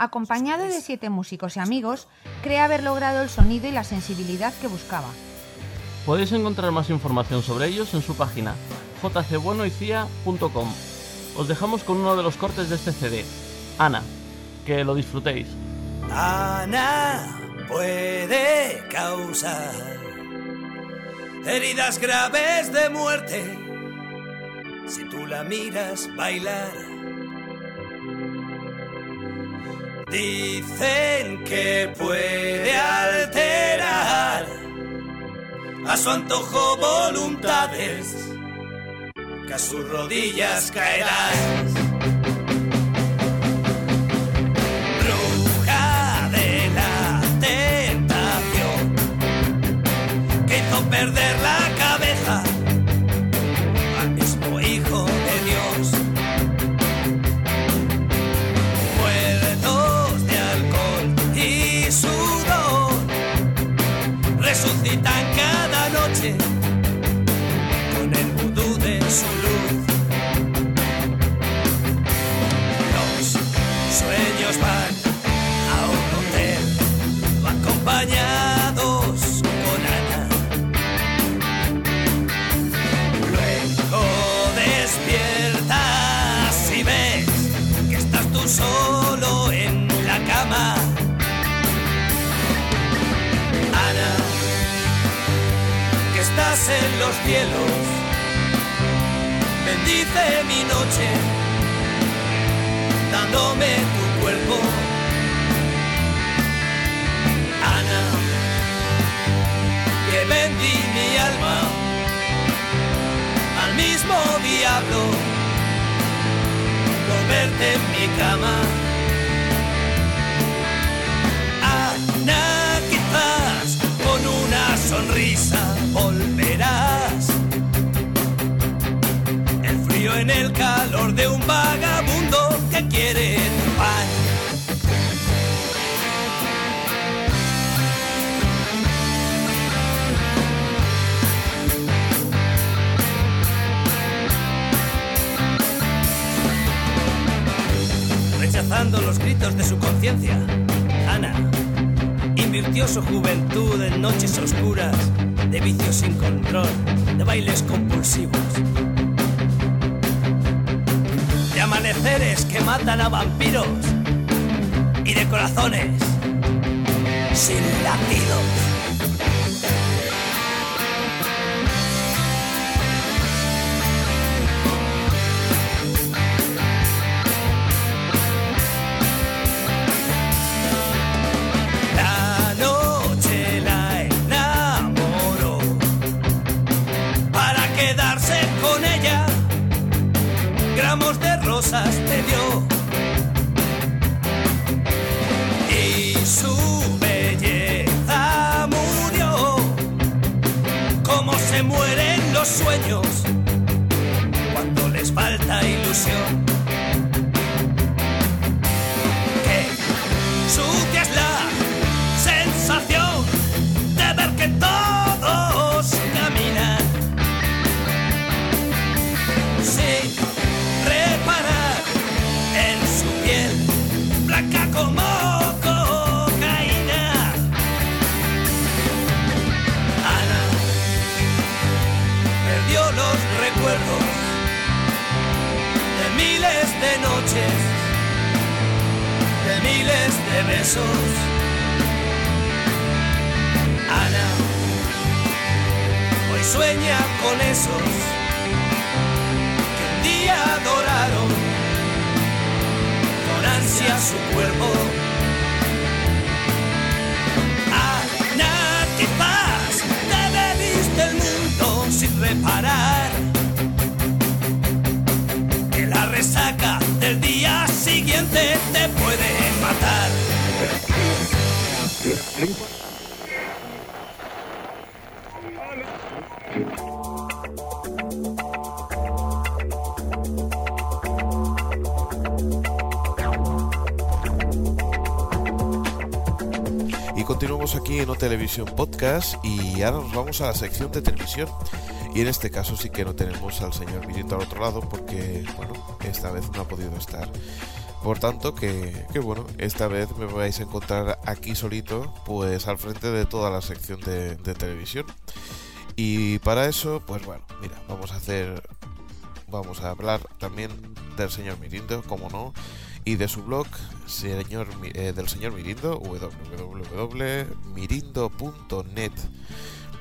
Acompañado de siete músicos y amigos, cree haber logrado el sonido y la sensibilidad que buscaba.
Podéis encontrar más información sobre ellos en su página jcbuenoycia.com. Os dejamos con uno de los cortes de este CD, Ana. Que lo disfrutéis.
Ana puede causar heridas graves de muerte si tú la miras bailar. Dicen que puede alterar a su antojo voluntades, que a sus rodillas caerás. Bruja de la tentación, que hizo perder la cabeza te dio y su belleza murió como se mueren los sueños cuando les falta ilusión. Besos. Ana hoy sueña con esos que un día adoraron con su cuerpo. Ana, quizás te bebiste el mundo sin reparar que la resaca del día siguiente te puede
Aquí en O Podcast y ahora nos vamos a la sección de televisión. Y en este caso sí que no tenemos al señor Mirindo al otro lado porque, bueno, esta vez no ha podido estar. Por tanto, que, que bueno, esta vez me vais a encontrar aquí solito, pues al frente de toda la sección de, de televisión. Y para eso, pues bueno, mira, vamos a hacer, vamos a hablar también del señor Mirindo, como no, y de su blog eh, del señor Mirindo, www.mirindo.net,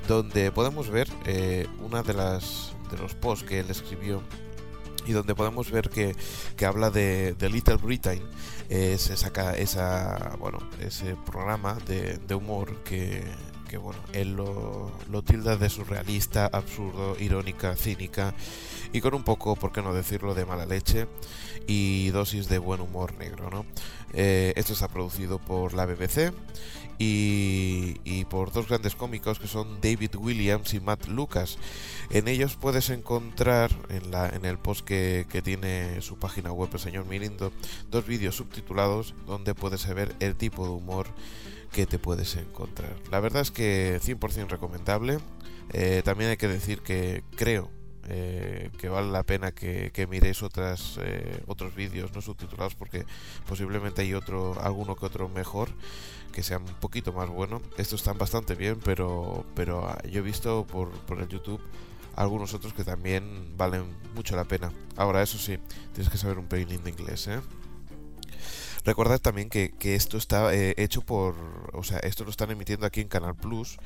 donde podemos ver eh, una de las de los posts que él escribió y donde podemos ver que, que habla de, Little Britain, es esa, ca- esa bueno ese programa de, de humor que, que bueno él lo, tilda de surrealista, absurdo, irónica, cínica y con un poco, por qué no decirlo, de mala leche y dosis de buen humor negro, ¿no? Eh, esto está producido por la BBC y, y por dos grandes cómicos que son David Williams y Matt Lucas. En ellos puedes encontrar en, la, en el post que, que tiene su página web el señor Mirindo dos vídeos subtitulados donde puedes ver el tipo de humor que te puedes encontrar. La verdad es que 100% recomendable. Eh, también hay que decir que creo eh, que vale la pena que, miréis otras eh, otros vídeos no subtitulados porque posiblemente hay otro alguno que otro mejor que sea un poquito más bueno estos están bastante bien pero pero ah, yo he visto por, por el YouTube algunos otros que también valen mucho la pena ahora eso sí tienes que saber un pelín de inglés ¿eh? Recordad también que, que esto está eh, hecho por, o sea, esto lo están emitiendo aquí en Canal Plus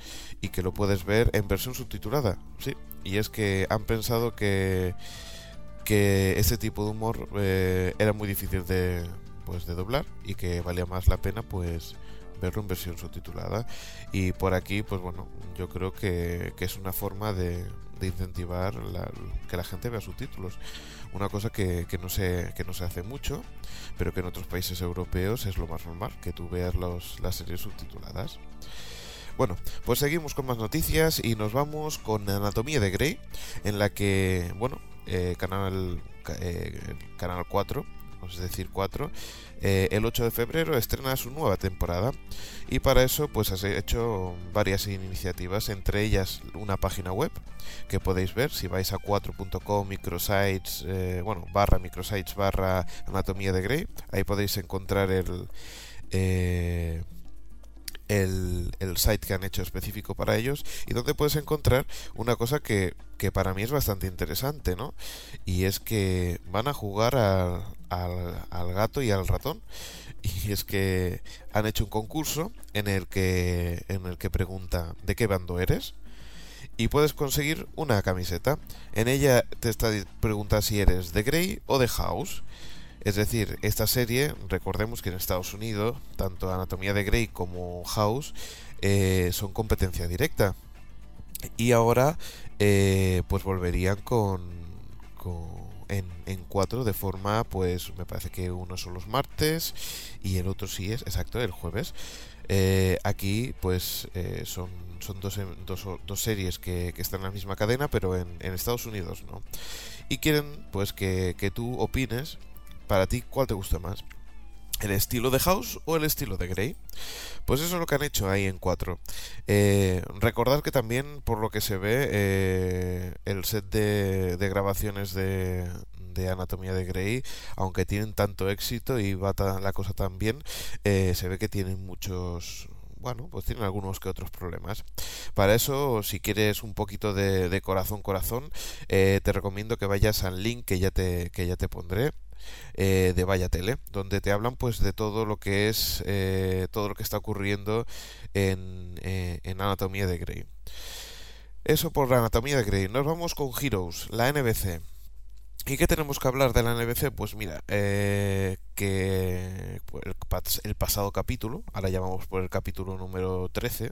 y que lo puedes ver en versión subtitulada, sí. Y es que han pensado que que este tipo de humor eh, era muy difícil de pues de doblar y que valía más la pena pues verlo en versión subtitulada y por aquí pues bueno yo creo que, que es una forma de, de incentivar la- que la gente vea subtítulos una cosa que, que no se que no se hace mucho pero que en otros países europeos es lo más normal que tú veas los, las series subtituladas. Bueno, pues seguimos con más noticias y nos vamos con Anatomía de Grey, en la que, bueno, eh, canal, ca- eh, canal 4 es decir 4, eh, el 8 de febrero estrena su nueva temporada y para eso pues has hecho varias iniciativas, entre ellas una página web que podéis ver si vais a 4.com microsites, eh, bueno, barra microsites barra anatomía de Grey, ahí podéis encontrar el... Eh, el, site que han hecho específico para ellos y donde puedes encontrar una cosa que, que para mí es bastante interesante, ¿no? Y es que van a jugar al, gato y al ratón. Y es que han hecho un concurso en el que, en el que pregunta ¿de qué bando eres? y puedes conseguir una camiseta. En ella te está pregunta si eres de Grey o de House. Es decir, esta serie, recordemos que en Estados Unidos, tanto Anatomía de Grey como House eh, son competencia directa. Y ahora, eh, pues volverían con, en, en, cuatro de forma, pues me parece que uno son los martes y el otro sí es, exacto, el jueves. Eh, aquí, pues son son dos, dos, dos series que, que, están en la misma cadena, pero en, en Estados Unidos, ¿no? Y quieren, pues, que, que tú opines para ti, ¿cuál te gusta más? ¿El estilo de House o el estilo de Grey? Pues eso es lo que han hecho ahí en 4. Eh, recordad que también, por lo que se ve, eh, el set de, grabaciones de, Anatomía de Grey, aunque tienen tanto éxito y va la cosa tan bien, eh, se ve que tienen muchos, bueno, pues tienen algunos que otros problemas. Para eso, si quieres un poquito de, corazón corazón, te recomiendo que vayas al link que ya te, que ya te pondré eh, de Vaya Tele, donde te hablan pues de todo lo que es eh, todo lo que está ocurriendo en, eh, en Anatomía de Grey. Eso por la Anatomía de Grey. Nos vamos con Heroes, la NBC. ¿Y qué tenemos que hablar de la NBC? Pues mira, eh, que el, pasado capítulo, ahora llamamos por el capítulo número 13,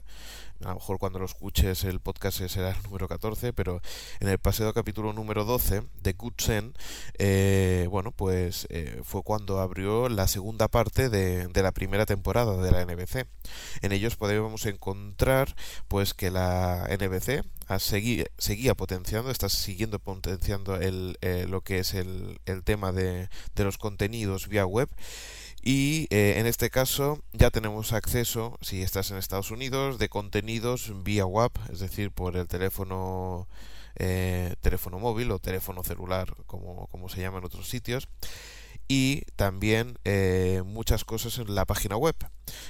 a lo mejor cuando lo escuches el podcast será el número 14, pero en el pasado capítulo número 12 de Good eh, bueno, pues eh, fue cuando abrió la segunda parte de, la primera temporada de la NBC. En ellos podemos encontrar pues que la NBC seguía potenciando, está siguiendo potenciando el, eh, lo que es el, tema de, de, los contenidos vía web. Y eh, en este caso ya tenemos acceso, si estás en Estados Unidos, de contenidos vía web, es decir, por el teléfono, eh, teléfono móvil o teléfono celular, como, como se llama en otros sitios y también eh, muchas cosas en la página web.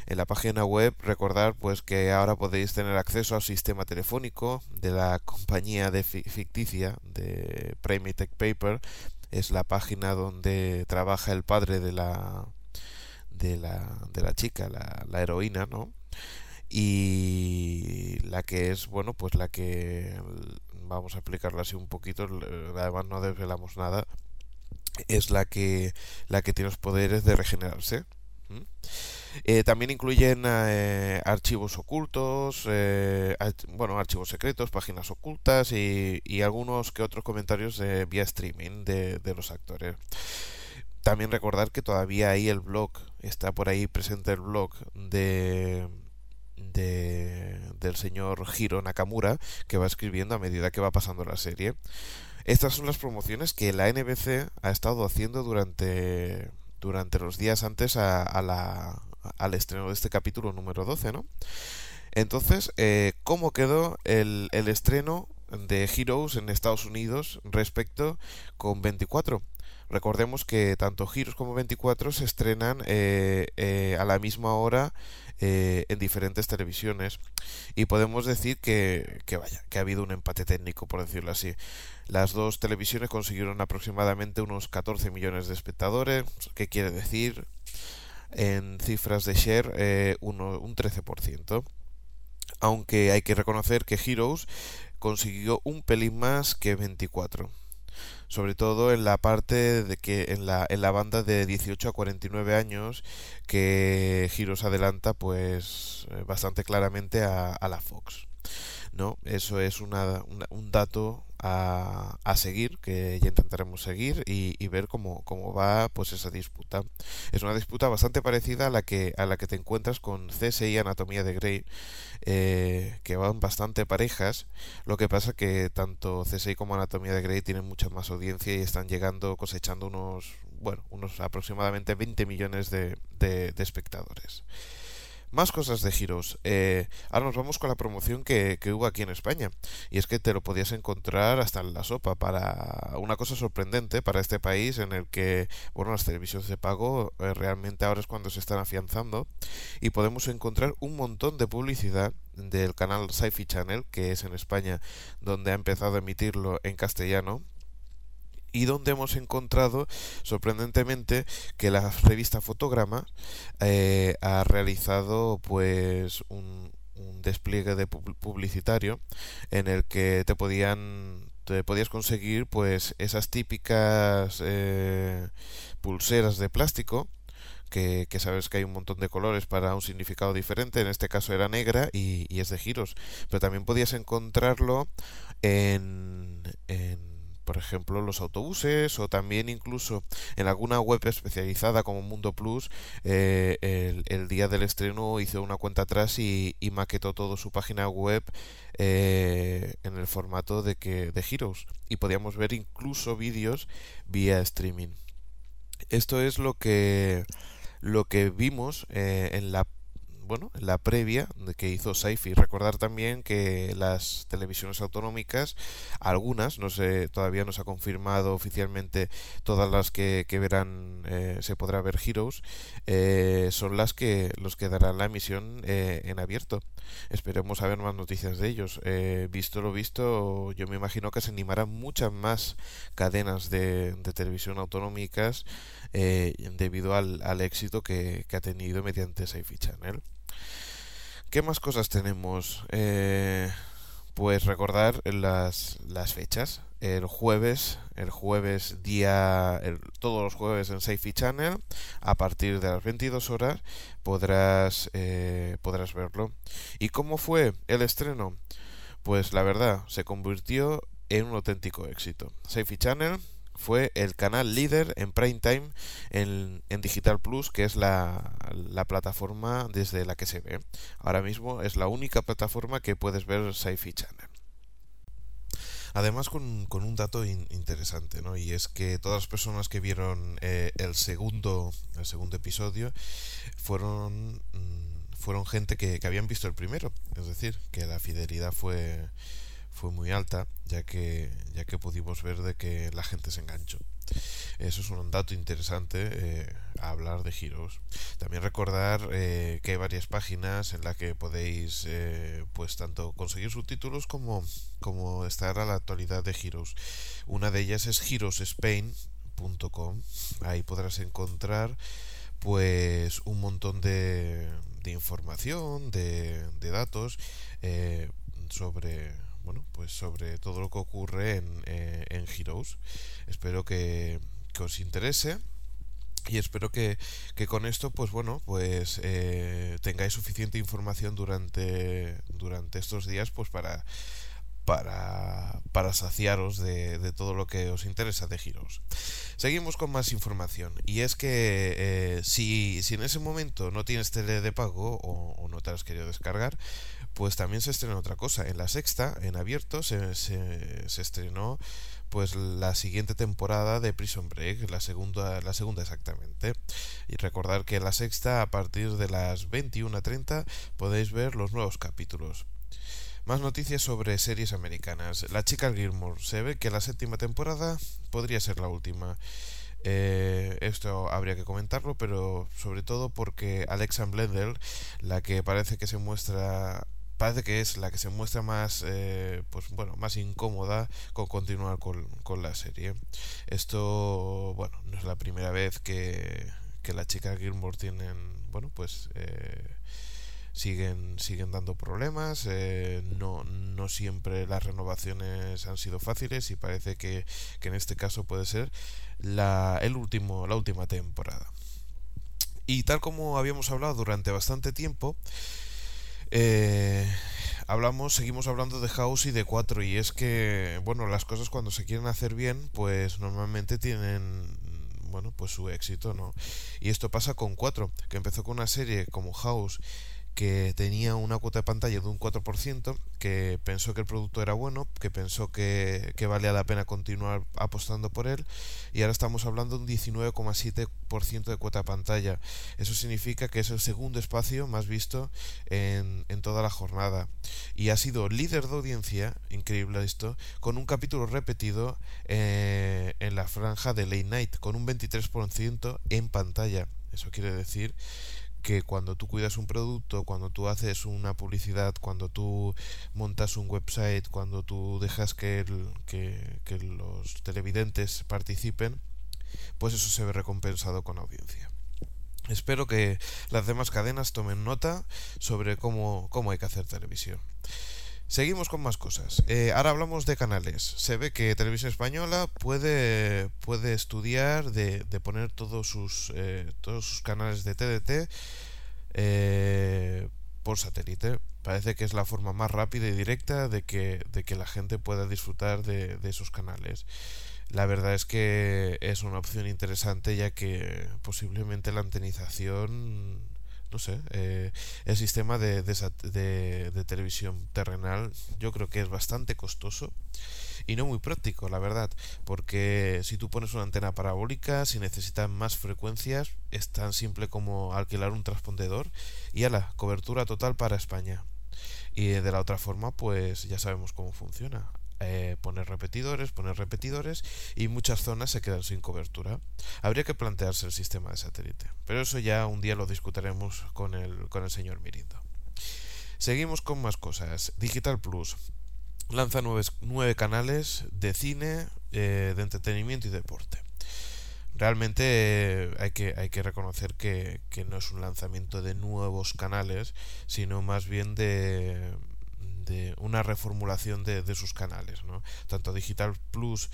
En la página web recordar pues que ahora podéis tener acceso al sistema telefónico de la compañía de ficticia de Primate Tech Paper. Es la página donde trabaja el padre de la de la, de la chica, la, la heroína, ¿no? y la que es bueno pues la que vamos a explicarla así un poquito además no desvelamos nada es la que, la que tiene los poderes de regenerarse. Eh, también incluyen eh, archivos ocultos, eh, bueno, archivos secretos, páginas ocultas y, algunos que otros comentarios vía streaming de, de, los actores. También recordar que todavía hay el blog, está por ahí presente el blog de, de del señor Hiro Nakamura que va escribiendo a medida que va pasando la serie. Estas son las promociones que la NBC ha estado haciendo durante, durante los días antes a, la, al estreno de este capítulo número 12, ¿no? Entonces, eh, ¿cómo quedó el, el estreno de Heroes en Estados Unidos respecto con 24? Recordemos que tanto Heroes como 24 se estrenan eh, eh, a la misma hora eh, en diferentes televisiones y podemos decir que, que, vaya, que ha habido un empate técnico, por decirlo así. Las dos televisiones consiguieron aproximadamente unos 14 millones de espectadores, ¿qué quiere decir? En cifras de share, eh, uno, un 13%. Aunque hay que reconocer que Heroes consiguió un pelín más que 24 sobre todo en la parte de que en la, en la banda de 18 a 49 años que Heroes adelanta pues eh, bastante claramente a, a la Fox no eso es una, un dato a, seguir, que ya intentaremos seguir y, ver cómo, cómo va pues esa disputa. Es una disputa bastante parecida a la que, a la que te encuentras con CSI y Anatomía de Grey, eh, que van bastante parejas. Lo que pasa que tanto CSI como Anatomía de Grey tienen mucha más audiencia y están llegando, cosechando unos bueno, unos aproximadamente 20 millones de, de espectadores. Más cosas de Heroes. Eh, ahora nos vamos con la promoción que, hubo aquí en España. Y es que te lo podías encontrar hasta en la sopa para una cosa sorprendente para este país en el que, bueno, las televisiones de pago eh, realmente ahora es cuando se están afianzando. Y podemos encontrar un montón de publicidad del canal Sci-Fi Channel, que es en España donde ha empezado a emitirlo en castellano y donde hemos encontrado sorprendentemente que la revista Fotograma eh, ha realizado pues un, despliegue de publicitario en el que te podían te podías conseguir pues esas típicas eh, pulseras de plástico que, sabes que hay un montón de colores para un significado diferente, en este caso era negra y, y es de giros, pero también podías encontrarlo en, en por ejemplo, los autobuses o también incluso en alguna web especializada como Mundo Plus, eh, el, día del estreno hizo una cuenta atrás y, maquetó todo su página web eh, en el formato de que de Heroes y podíamos ver incluso vídeos vía streaming. Esto es lo que lo que vimos eh, en la bueno, la previa que hizo Saifi. Recordar también que las televisiones autonómicas, algunas, no sé, todavía no se ha confirmado oficialmente todas las que, verán, eh, se podrá ver Heroes, eh, son las que los que darán la emisión eh, en abierto. Esperemos saber más noticias de ellos. visto lo visto, yo me imagino que se animarán muchas más cadenas de, televisión autonómicas debido al, éxito que, que, ha tenido mediante Sci-Fi Channel. ¿Qué más cosas tenemos? Eh, pues recordar las, las fechas. El jueves, el jueves día, todos los jueves en Safety Channel, a partir de las 22 horas podrás, eh, podrás verlo. ¿Y cómo fue el estreno? Pues la verdad, se convirtió en un auténtico éxito. Safety Channel fue el canal líder en prime time en, Digital Plus, que es la, plataforma desde la que se ve. Ahora mismo es la única plataforma que puedes ver Sci-Fi Channel. Además con, un dato interesante, ¿no? Y es que todas las personas que vieron eh, el segundo el segundo episodio fueron mm, fueron gente que, que habían visto el primero, es decir, que la fidelidad fue fue muy alta, ya que, ya que pudimos ver de que la gente se enganchó. Eso es un dato interesante eh, a hablar de giros. También recordar eh, que hay varias páginas en las que podéis eh, pues tanto conseguir subtítulos como, como estar a la actualidad de giros. Una de ellas es girospain.com. Ahí podrás encontrar pues un montón de, de información, de datos sobre bueno, pues sobre todo lo que ocurre en, eh, en Heroes. Espero que, os interese y espero que, que, con esto pues bueno pues eh, tengáis suficiente información durante durante estos días pues para para, para saciaros de, de, todo lo que os interesa de Heroes. Seguimos con más información y es que eh, si, si en ese momento no tienes tele de pago o no te has querido descargar, pues también se estrenó otra cosa. En la sexta, en abierto, se, se, estrenó pues la siguiente temporada de Prison Break, la segunda, la segunda exactamente. Y recordar que en la sexta, a partir de las 21.30, podéis ver los nuevos capítulos. Más noticias sobre series americanas. La chica Gilmore. Se ve que la séptima temporada podría ser la última. Eh, esto habría que comentarlo, pero sobre todo porque Alexa Blendel, la que parece que se muestra parece que es la que se muestra más eh, pues bueno más incómoda con continuar con, con, la serie. Esto bueno no es la primera vez que, que la chica Gilmore tienen bueno pues eh, siguen siguen dando problemas eh, no, no siempre las renovaciones han sido fáciles y parece que, que en este caso puede ser la el último la última temporada. Y tal como habíamos hablado durante bastante tiempo eh, hablamos, seguimos hablando de House y de 4 y es que, bueno, las cosas cuando se quieren hacer bien, pues normalmente tienen, bueno, pues su éxito, ¿no? Y esto pasa con 4, que empezó con una serie como House que tenía una cuota de pantalla de un 4%, que pensó que el producto era bueno, que pensó que, que valía la pena continuar apostando por él, y ahora estamos hablando de un 19,7% de cuota de pantalla. Eso significa que es el segundo espacio más visto en, en toda la jornada. Y ha sido líder de audiencia, increíble esto, con un capítulo repetido eh, en la franja de Late Night, con un 23% en pantalla. Eso quiere decir que cuando tú cuidas un producto, cuando tú haces una publicidad, cuando tú montas un website, cuando tú dejas que, que, los televidentes participen, pues eso se ve recompensado con audiencia. Espero que las demás cadenas tomen nota sobre cómo, cómo hay que hacer televisión. Seguimos con más cosas. Eh, ahora hablamos de canales. Se ve que Televisión Española puede, puede estudiar de, de poner todos sus, eh, todos sus canales de TDT eh, por satélite. Parece que es la forma más rápida y directa de que, de que la gente pueda disfrutar de, de esos canales. La verdad es que es una opción interesante ya que posiblemente la antenización no sé, eh, el sistema de, de, televisión terrenal yo creo que es bastante costoso y no muy práctico, la verdad, porque si tú pones una antena parabólica, si necesitas más frecuencias, es tan simple como alquilar un transpondedor y a la cobertura total para España. Y de la otra forma, pues ya sabemos cómo funciona eh, poner repetidores, poner repetidores y muchas zonas se quedan sin cobertura. Habría que plantearse el sistema de satélite, pero eso ya un día lo discutiremos con el, con el señor Mirindo. Seguimos con más cosas. Digital Plus lanza nueve, nueve canales de cine, eh, de entretenimiento y deporte. Realmente eh, hay, que, hay que reconocer que, que no es un lanzamiento de nuevos canales, sino más bien de, de una reformulación de, sus canales, ¿no? Tanto Digital Plus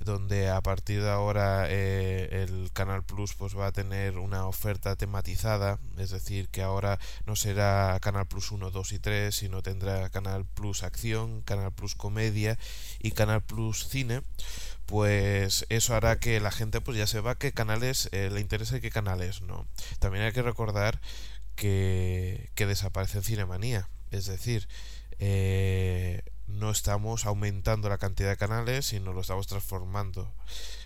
donde a partir de ahora eh, el Canal Plus pues va a tener una oferta tematizada, es decir, que ahora no será Canal Plus 1, 2 y 3, sino tendrá Canal Plus Acción, Canal Plus Comedia y Canal Plus Cine, pues eso hará que la gente pues ya sepa qué canales eh, le interesa y qué canales no. También hay que recordar que, que desaparece Cinemanía, es decir, eh, no estamos aumentando la cantidad de canales, sino lo estamos transformando.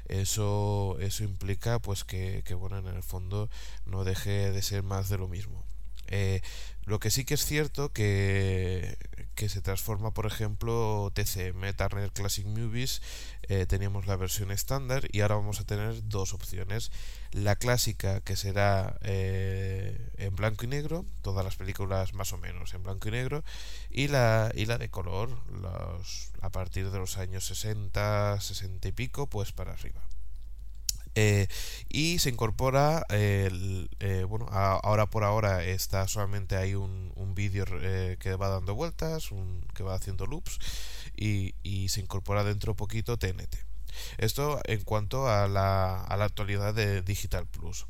Eso, eso implica pues que, bueno, en el fondo no deje de ser más de lo mismo. Eh, lo que sí que es cierto que, que se transforma, por ejemplo, TCM, Turner Classic Movies, eh, teníamos la versión estándar y ahora vamos a tener dos opciones. La clásica, que será eh, en blanco y negro, todas las películas más o menos en blanco y negro, y la, y la de color, a partir de los años 60, 60 y pico, pues para arriba. Eh, y se incorpora eh, bueno ahora por ahora está solamente hay un, un vídeo eh, que va dando vueltas que va haciendo loops y, se incorpora dentro poquito TNT esto en cuanto a la, a la actualidad de Digital Plus.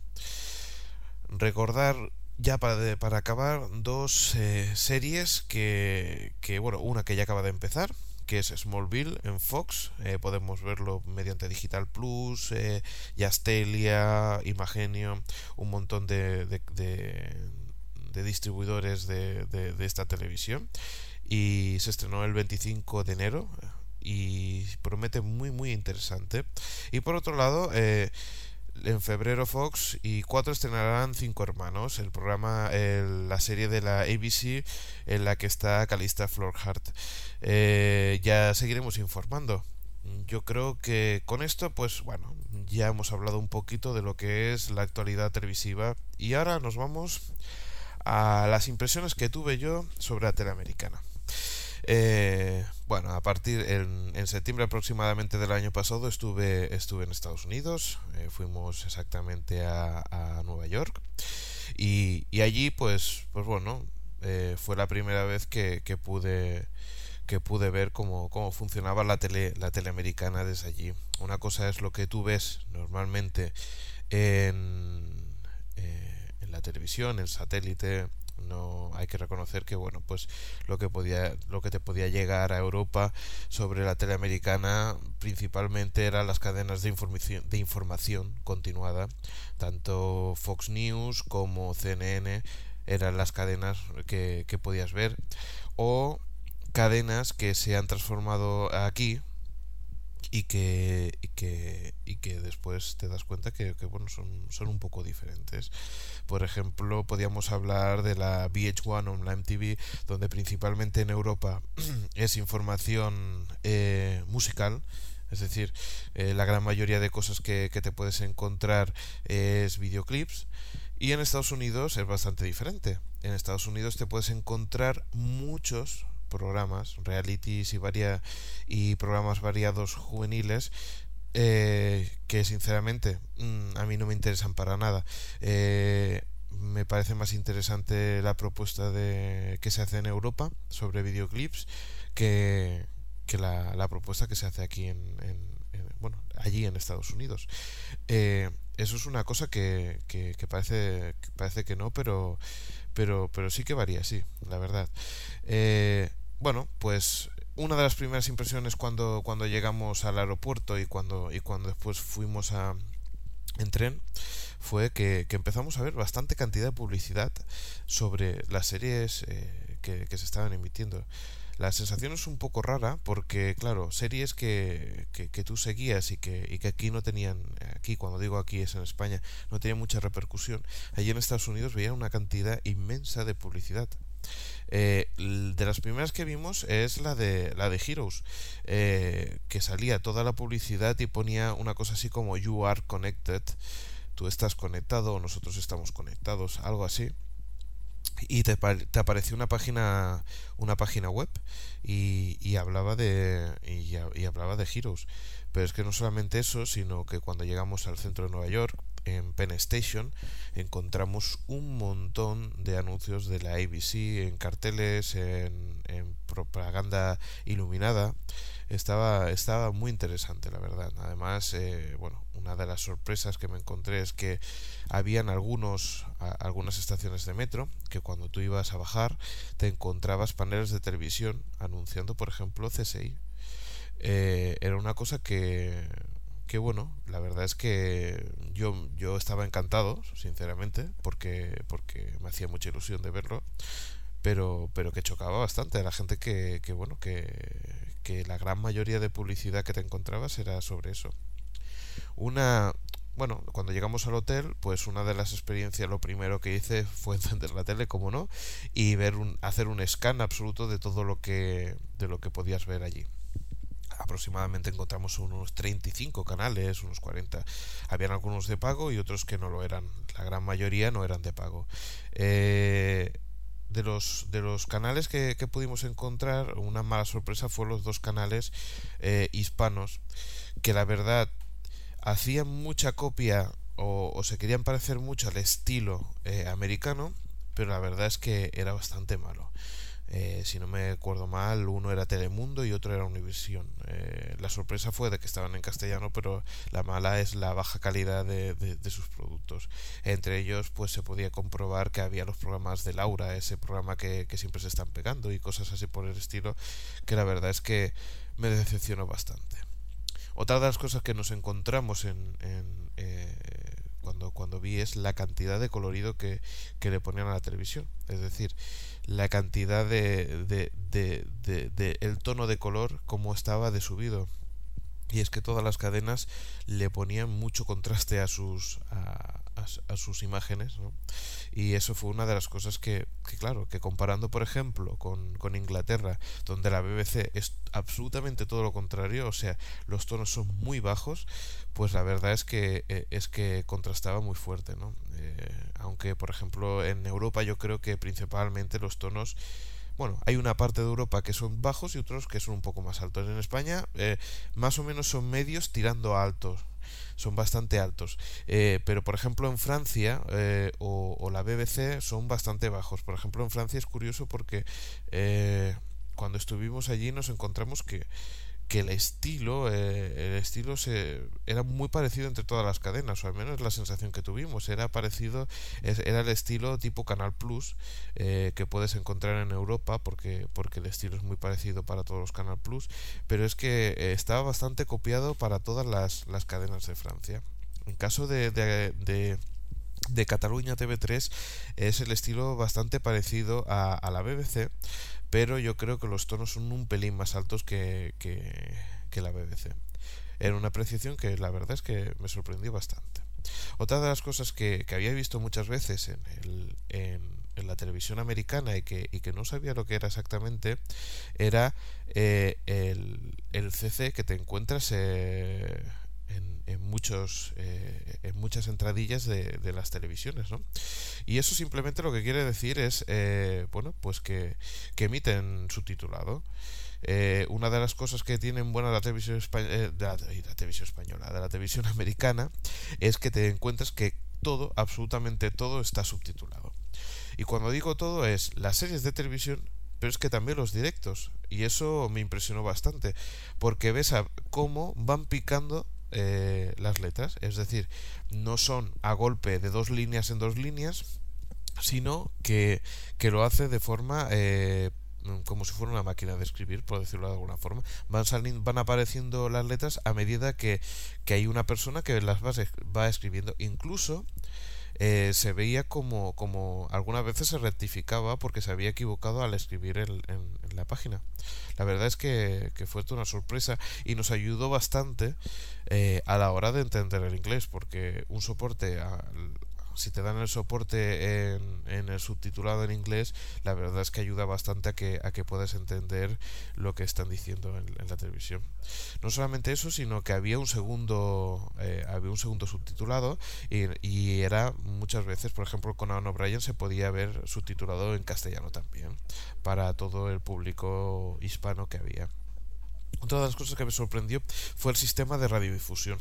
Recordar ya para, para acabar dos series que, que bueno una que ya acaba de empezar que es Smallville en Fox. Eh, podemos verlo mediante Digital Plus, eh, Yastelia, Imagenio, un montón de, de, de, de distribuidores de, esta televisión. Y se estrenó el 25 de enero y promete muy muy interesante. Y por otro lado, eh, en febrero Fox y cuatro estrenarán Cinco Hermanos, el programa, el, la serie de la ABC en la que está Calista Florhart. Eh, ya seguiremos informando. Yo creo que con esto, pues bueno, ya hemos hablado un poquito de lo que es la actualidad televisiva y ahora nos vamos a las impresiones que tuve yo sobre la teleamericana. Eh, bueno, a partir en, septiembre aproximadamente del año pasado estuve estuve en Estados Unidos, eh, fuimos exactamente a, Nueva York y, allí pues pues bueno eh, fue la primera vez que, que pude que pude ver cómo, cómo funcionaba la tele la teleamericana desde allí. Una cosa es lo que tú ves normalmente en, eh, en la televisión, en satélite no hay que reconocer que bueno pues lo que podía lo que te podía llegar a Europa sobre la teleamericana principalmente eran las cadenas de información de información continuada. Tanto Fox News como CNN eran las cadenas que, que podías ver. O cadenas que se han transformado aquí y que, y que, y que después te das cuenta que, que, bueno son, son un poco diferentes. Por ejemplo, podíamos hablar de la VH1 Online TV, donde principalmente en Europa es información eh, musical. Es decir, eh, la gran mayoría de cosas que, que te puedes encontrar es videoclips. Y en Estados Unidos es bastante diferente. En Estados Unidos te puedes encontrar muchos, programas, realities y, varia, y programas variados juveniles eh, que sinceramente mm, a mí no me interesan para nada. Eh, me parece más interesante la propuesta de que se hace en Europa sobre videoclips que, que la, propuesta que se hace aquí en, en, bueno allí en Estados Unidos. Eh, eso es una cosa que, que, que, parece que parece que no, pero pero pero sí que varía, sí, la verdad. Eh, bueno, pues una de las primeras impresiones cuando, cuando llegamos al aeropuerto y cuando, y cuando después fuimos a, en tren fue que, que, empezamos a ver bastante cantidad de publicidad sobre las series eh, que, que, se estaban emitiendo. La sensación es un poco rara porque, claro, series que, que, tú seguías y que, y que aquí no tenían, aquí cuando digo aquí es en España, no tenían mucha repercusión. Allí en Estados Unidos veían una cantidad inmensa de publicidad. Eh, de las primeras que vimos es la de la de Heroes, eh, que salía toda la publicidad y ponía una cosa así como You are connected, tú estás conectado nosotros estamos conectados, algo así. Y te, apareció una página una página web y, y hablaba de y, y hablaba de Heroes. Pero es que no solamente eso, sino que cuando llegamos al centro de Nueva York en Penn Station encontramos un montón de anuncios de la ABC en carteles, en, propaganda iluminada. Estaba, estaba muy interesante, la verdad. Además, eh, bueno, una de las sorpresas que me encontré es que habían algunos, algunas estaciones de metro que cuando tú ibas a bajar te encontrabas paneles de televisión anunciando, por ejemplo, CSI. Eh, era una cosa que que bueno, la verdad es que yo, yo estaba encantado, sinceramente, porque, porque me hacía mucha ilusión de verlo, pero, pero que chocaba bastante a la gente que, que bueno, que, que la gran mayoría de publicidad que te encontrabas era sobre eso. Una, bueno, cuando llegamos al hotel, pues una de las experiencias, lo primero que hice fue encender la tele, como no, y ver un, hacer un scan absoluto de todo lo que, de lo que podías ver allí aproximadamente encontramos unos 35 canales, unos 40. Habían algunos de pago y otros que no lo eran. La gran mayoría no eran de pago. Eh, de los, de los canales que, pudimos encontrar, una mala sorpresa fue los dos canales eh, hispanos, que la verdad hacían mucha copia o, o, se querían parecer mucho al estilo eh, americano, pero la verdad es que era bastante malo. Eh, si no me acuerdo mal, uno era Telemundo y otro era Univisión. Eh, la sorpresa fue de que estaban en castellano, pero la mala es la baja calidad de, de, sus productos. Entre ellos, pues se podía comprobar que había los programas de Laura, ese programa que, que siempre se están pegando y cosas así por el estilo, que la verdad es que me decepcionó bastante. Otra de las cosas que nos encontramos en, en eh, cuando, cuando vi es la cantidad de colorido que, que le ponían a la televisión. Es decir, la cantidad de, de, de, de, el tono de color como estaba de subido. Y es que todas las cadenas le ponían mucho contraste a sus a, a, sus imágenes ¿no? y eso fue una de las cosas que, que claro que comparando por ejemplo con, con, Inglaterra donde la BBC es absolutamente todo lo contrario o sea los tonos son muy bajos pues la verdad es que eh, es que contrastaba muy fuerte no eh, aunque por ejemplo en Europa yo creo que principalmente los tonos bueno, hay una parte de Europa que son bajos y otros que son un poco más altos. En España, eh, más o menos son medios tirando a altos. Son bastante altos. Eh, pero, por ejemplo, en Francia eh, o, la BBC son bastante bajos. Por ejemplo, en Francia es curioso porque eh, cuando estuvimos allí nos encontramos que que el estilo eh, el estilo se era muy parecido entre todas las cadenas o al menos la sensación que tuvimos. Era parecido era el estilo tipo Canal Plus eh, que puedes encontrar en Europa porque porque el estilo es muy parecido para todos los Canal Plus pero es que eh, estaba bastante copiado para todas las, las cadenas de Francia. En caso de, de, Cataluña TV3 es el estilo bastante parecido a, la BBC, pero yo creo que los tonos son un pelín más altos que, que, que la BBC. Era una apreciación que la verdad es que me sorprendió bastante. Otra de las cosas que, que había visto muchas veces en, en, la televisión americana y que, y que no sabía lo que era exactamente era eh, el, el, CC que te encuentras eh, en, en, muchos eh, en muchas entradillas de, de, las televisiones ¿no? y eso simplemente lo que quiere decir es eh, bueno pues que, que emiten subtitulado eh, una de las cosas que tienen buena la televisión, eh, de la, de la televisión española, de la televisión americana, es que te encuentras que todo, absolutamente todo, está subtitulado. Y cuando digo todo es las series de televisión, pero es que también los directos. Y eso me impresionó bastante, porque ves a cómo van picando eh, las letras. Es decir, no son a golpe de dos líneas en dos líneas, sino que, que lo hace de forma eh, como si fuera una máquina de escribir, por decirlo de alguna forma. Van, saliendo, van apareciendo las letras a medida que, que hay una persona que las va, va escribiendo. Incluso eh, se veía como, como algunas veces se rectificaba porque se había equivocado al escribir en, en, en la página. La verdad es que, que, fue una sorpresa y nos ayudó bastante eh, a la hora de entender el inglés porque un soporte a, si te dan el soporte en, el subtitulado en inglés, la verdad es que ayuda bastante a que, a que puedas entender lo que están diciendo en, la televisión. No solamente eso, sino que había un segundo, eh, había un segundo subtitulado y, y, era muchas veces, por ejemplo, con Conan O'Brien se podía ver subtitulado en castellano también, para todo el público hispano que había. Otra de las cosas que me sorprendió fue el sistema de radiodifusión.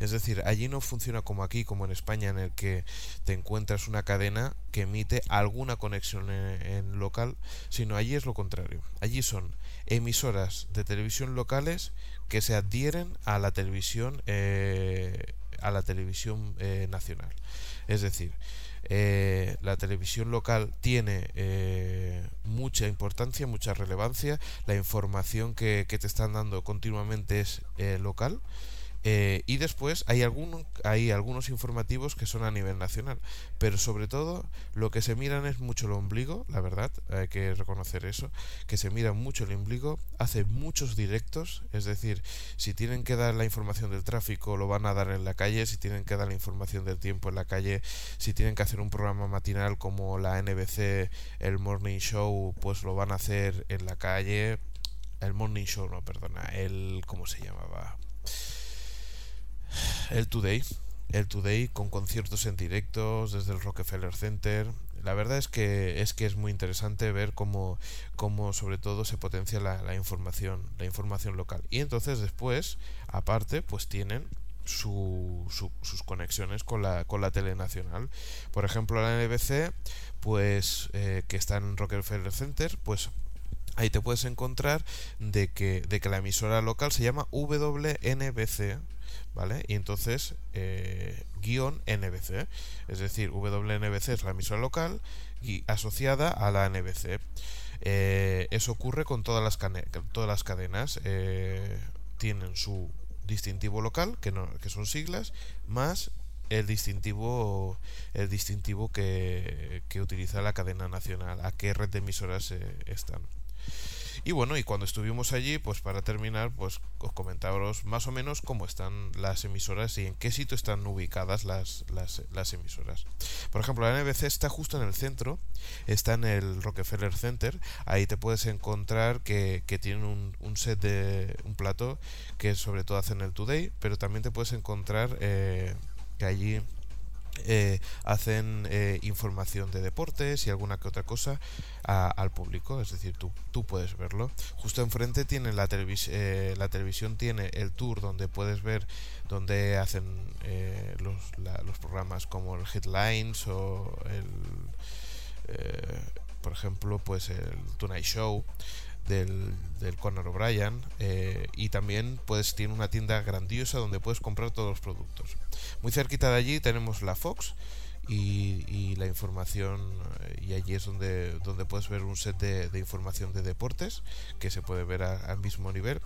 Es decir, allí no funciona como aquí, como en España, en el que te encuentras una cadena que emite alguna conexión en, local, sino allí es lo contrario. Allí son emisoras de televisión locales que se adhieren a la televisión eh, a la televisión eh, nacional. Es decir, eh, la televisión local tiene eh, mucha importancia, mucha relevancia, la información que, te están dando continuamente es eh, local. Eh, y después hay, algún, hay algunos informativos que son a nivel nacional, pero sobre todo lo que se miran es mucho el ombligo, la verdad, hay que reconocer eso, que se mira mucho el ombligo, hace muchos directos, es decir, si tienen que dar la información del tráfico lo van a dar en la calle, si tienen que dar la información del tiempo en la calle, si tienen que hacer un programa matinal como la NBC, el Morning Show, pues lo van a hacer en la calle, el Morning Show, no, perdona, el, ¿cómo se llamaba? El Today, el Today con conciertos en directos desde el Rockefeller Center. La verdad es que es que es muy interesante ver cómo, cómo sobre todo se potencia la, información, la información local. Y entonces después, aparte, pues tienen su, su, sus conexiones con la, con la tele nacional. Por ejemplo, la NBC, pues eh, que está en Rockefeller Center, pues ahí te puedes encontrar de que, de que la emisora local se llama WNBC ¿vale? Y entonces, eh, guion NBC, es decir, WNBC es la emisora local y asociada a la NBC. Eh, eso ocurre con todas las, todas las cadenas, eh, tienen su distintivo local, que, no, que son siglas, más el distintivo el distintivo que, que utiliza la cadena nacional, a qué red de emisoras están. Y bueno, y cuando estuvimos allí, pues para terminar, pues os comentaros más o menos cómo están las emisoras y en qué sitio están ubicadas las, las, las emisoras. Por ejemplo, la NBC está justo en el centro, está en el Rockefeller Center, ahí te puedes encontrar que, que tienen un, un, set de un plato que sobre todo hacen el Today, pero también te puedes encontrar eh, que allí eh, hacen eh, información de deportes y alguna que otra cosa al público, es decir, tú, tú puedes verlo. Justo enfrente tiene la, televis eh, la televisión, tiene el tour donde puedes ver donde hacen eh, los, los, programas como el Headlines o el, eh, por ejemplo, pues el Tonight Show del, del Conor O'Brien eh, y también pues tiene una tienda grandiosa donde puedes comprar todos los productos. Muy cerquita de allí tenemos la Fox y, la información eh, y allí es donde, donde puedes ver un set de, información de deportes que se puede ver al mismo nivel.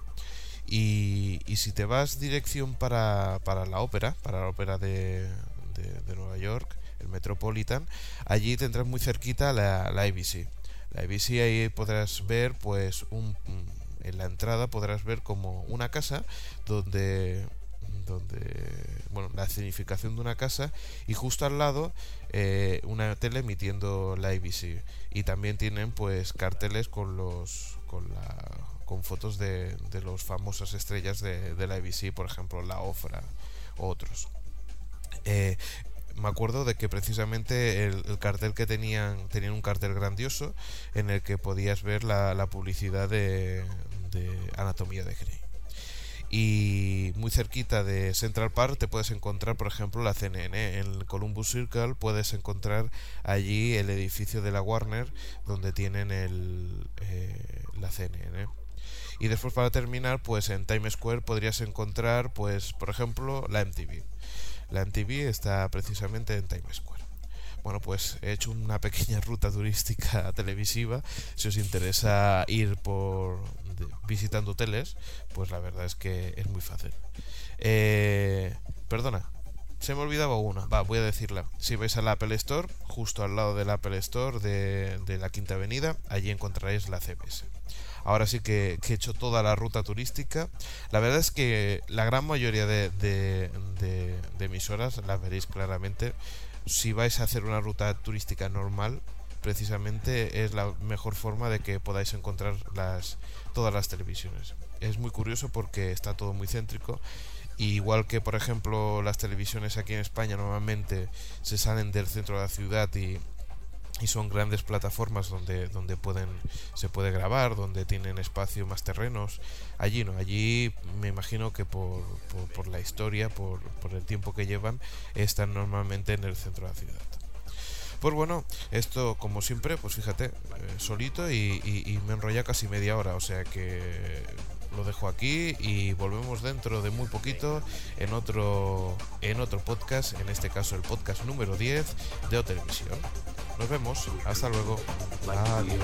Y, si te vas dirección para, para la ópera, para la ópera de, de, de Nueva York, el Metropolitan, allí tendrás muy cerquita la, la ABC. La ABC ahí podrás ver pues un en la entrada podrás ver como una casa donde donde bueno la significación de una casa y justo al lado eh, una tele emitiendo la ABC y también tienen pues carteles con los con la con fotos de, de los famosas estrellas de, de la ABC por ejemplo la Ofra u otros. Eh, me acuerdo de que precisamente el, cartel que tenían tenían un cartel grandioso en el que podías ver la, publicidad de, de Anatomía de Grey y muy cerquita de Central Park te puedes encontrar, por ejemplo, la CNN. En Columbus Circle puedes encontrar allí el edificio de la Warner donde tienen el, eh, la CNN. Y después para terminar, pues en Times Square podrías encontrar, pues por ejemplo, la MTV. La MTV está precisamente en Times Square. Bueno, pues he hecho una pequeña ruta turística televisiva. Si os interesa ir por visitando hoteles, pues la verdad es que es muy fácil. Eh, perdona, se me olvidaba una. Va, voy a decirla. Si vais al Apple Store, justo al lado del Apple Store de, la Quinta Avenida, allí encontraréis la CBS. Ahora sí que, he hecho toda la ruta turística. La verdad es que la gran mayoría de, de, de emisoras las veréis claramente. Si vais a hacer una ruta turística normal, precisamente es la mejor forma de que podáis encontrar todas las televisiones. Es muy curioso porque está todo muy céntrico. igual que, por ejemplo, las televisiones aquí en España normalmente se salen del centro de la ciudad y, y son grandes plataformas donde, donde pueden, se puede grabar, donde tienen espacio más terrenos. Allí no, allí me imagino que por, por, la historia, por, por el tiempo que llevan, están normalmente en el centro de la ciudad. Pues bueno, esto como siempre, pues fíjate, eh, solito y, me enrolla casi media hora, o sea que lo dejo aquí y volvemos dentro de muy poquito en otro en otro podcast, en este caso el podcast número 10 de O Televisión. Nos vemos, hasta luego. Adiós.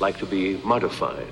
like to be modified?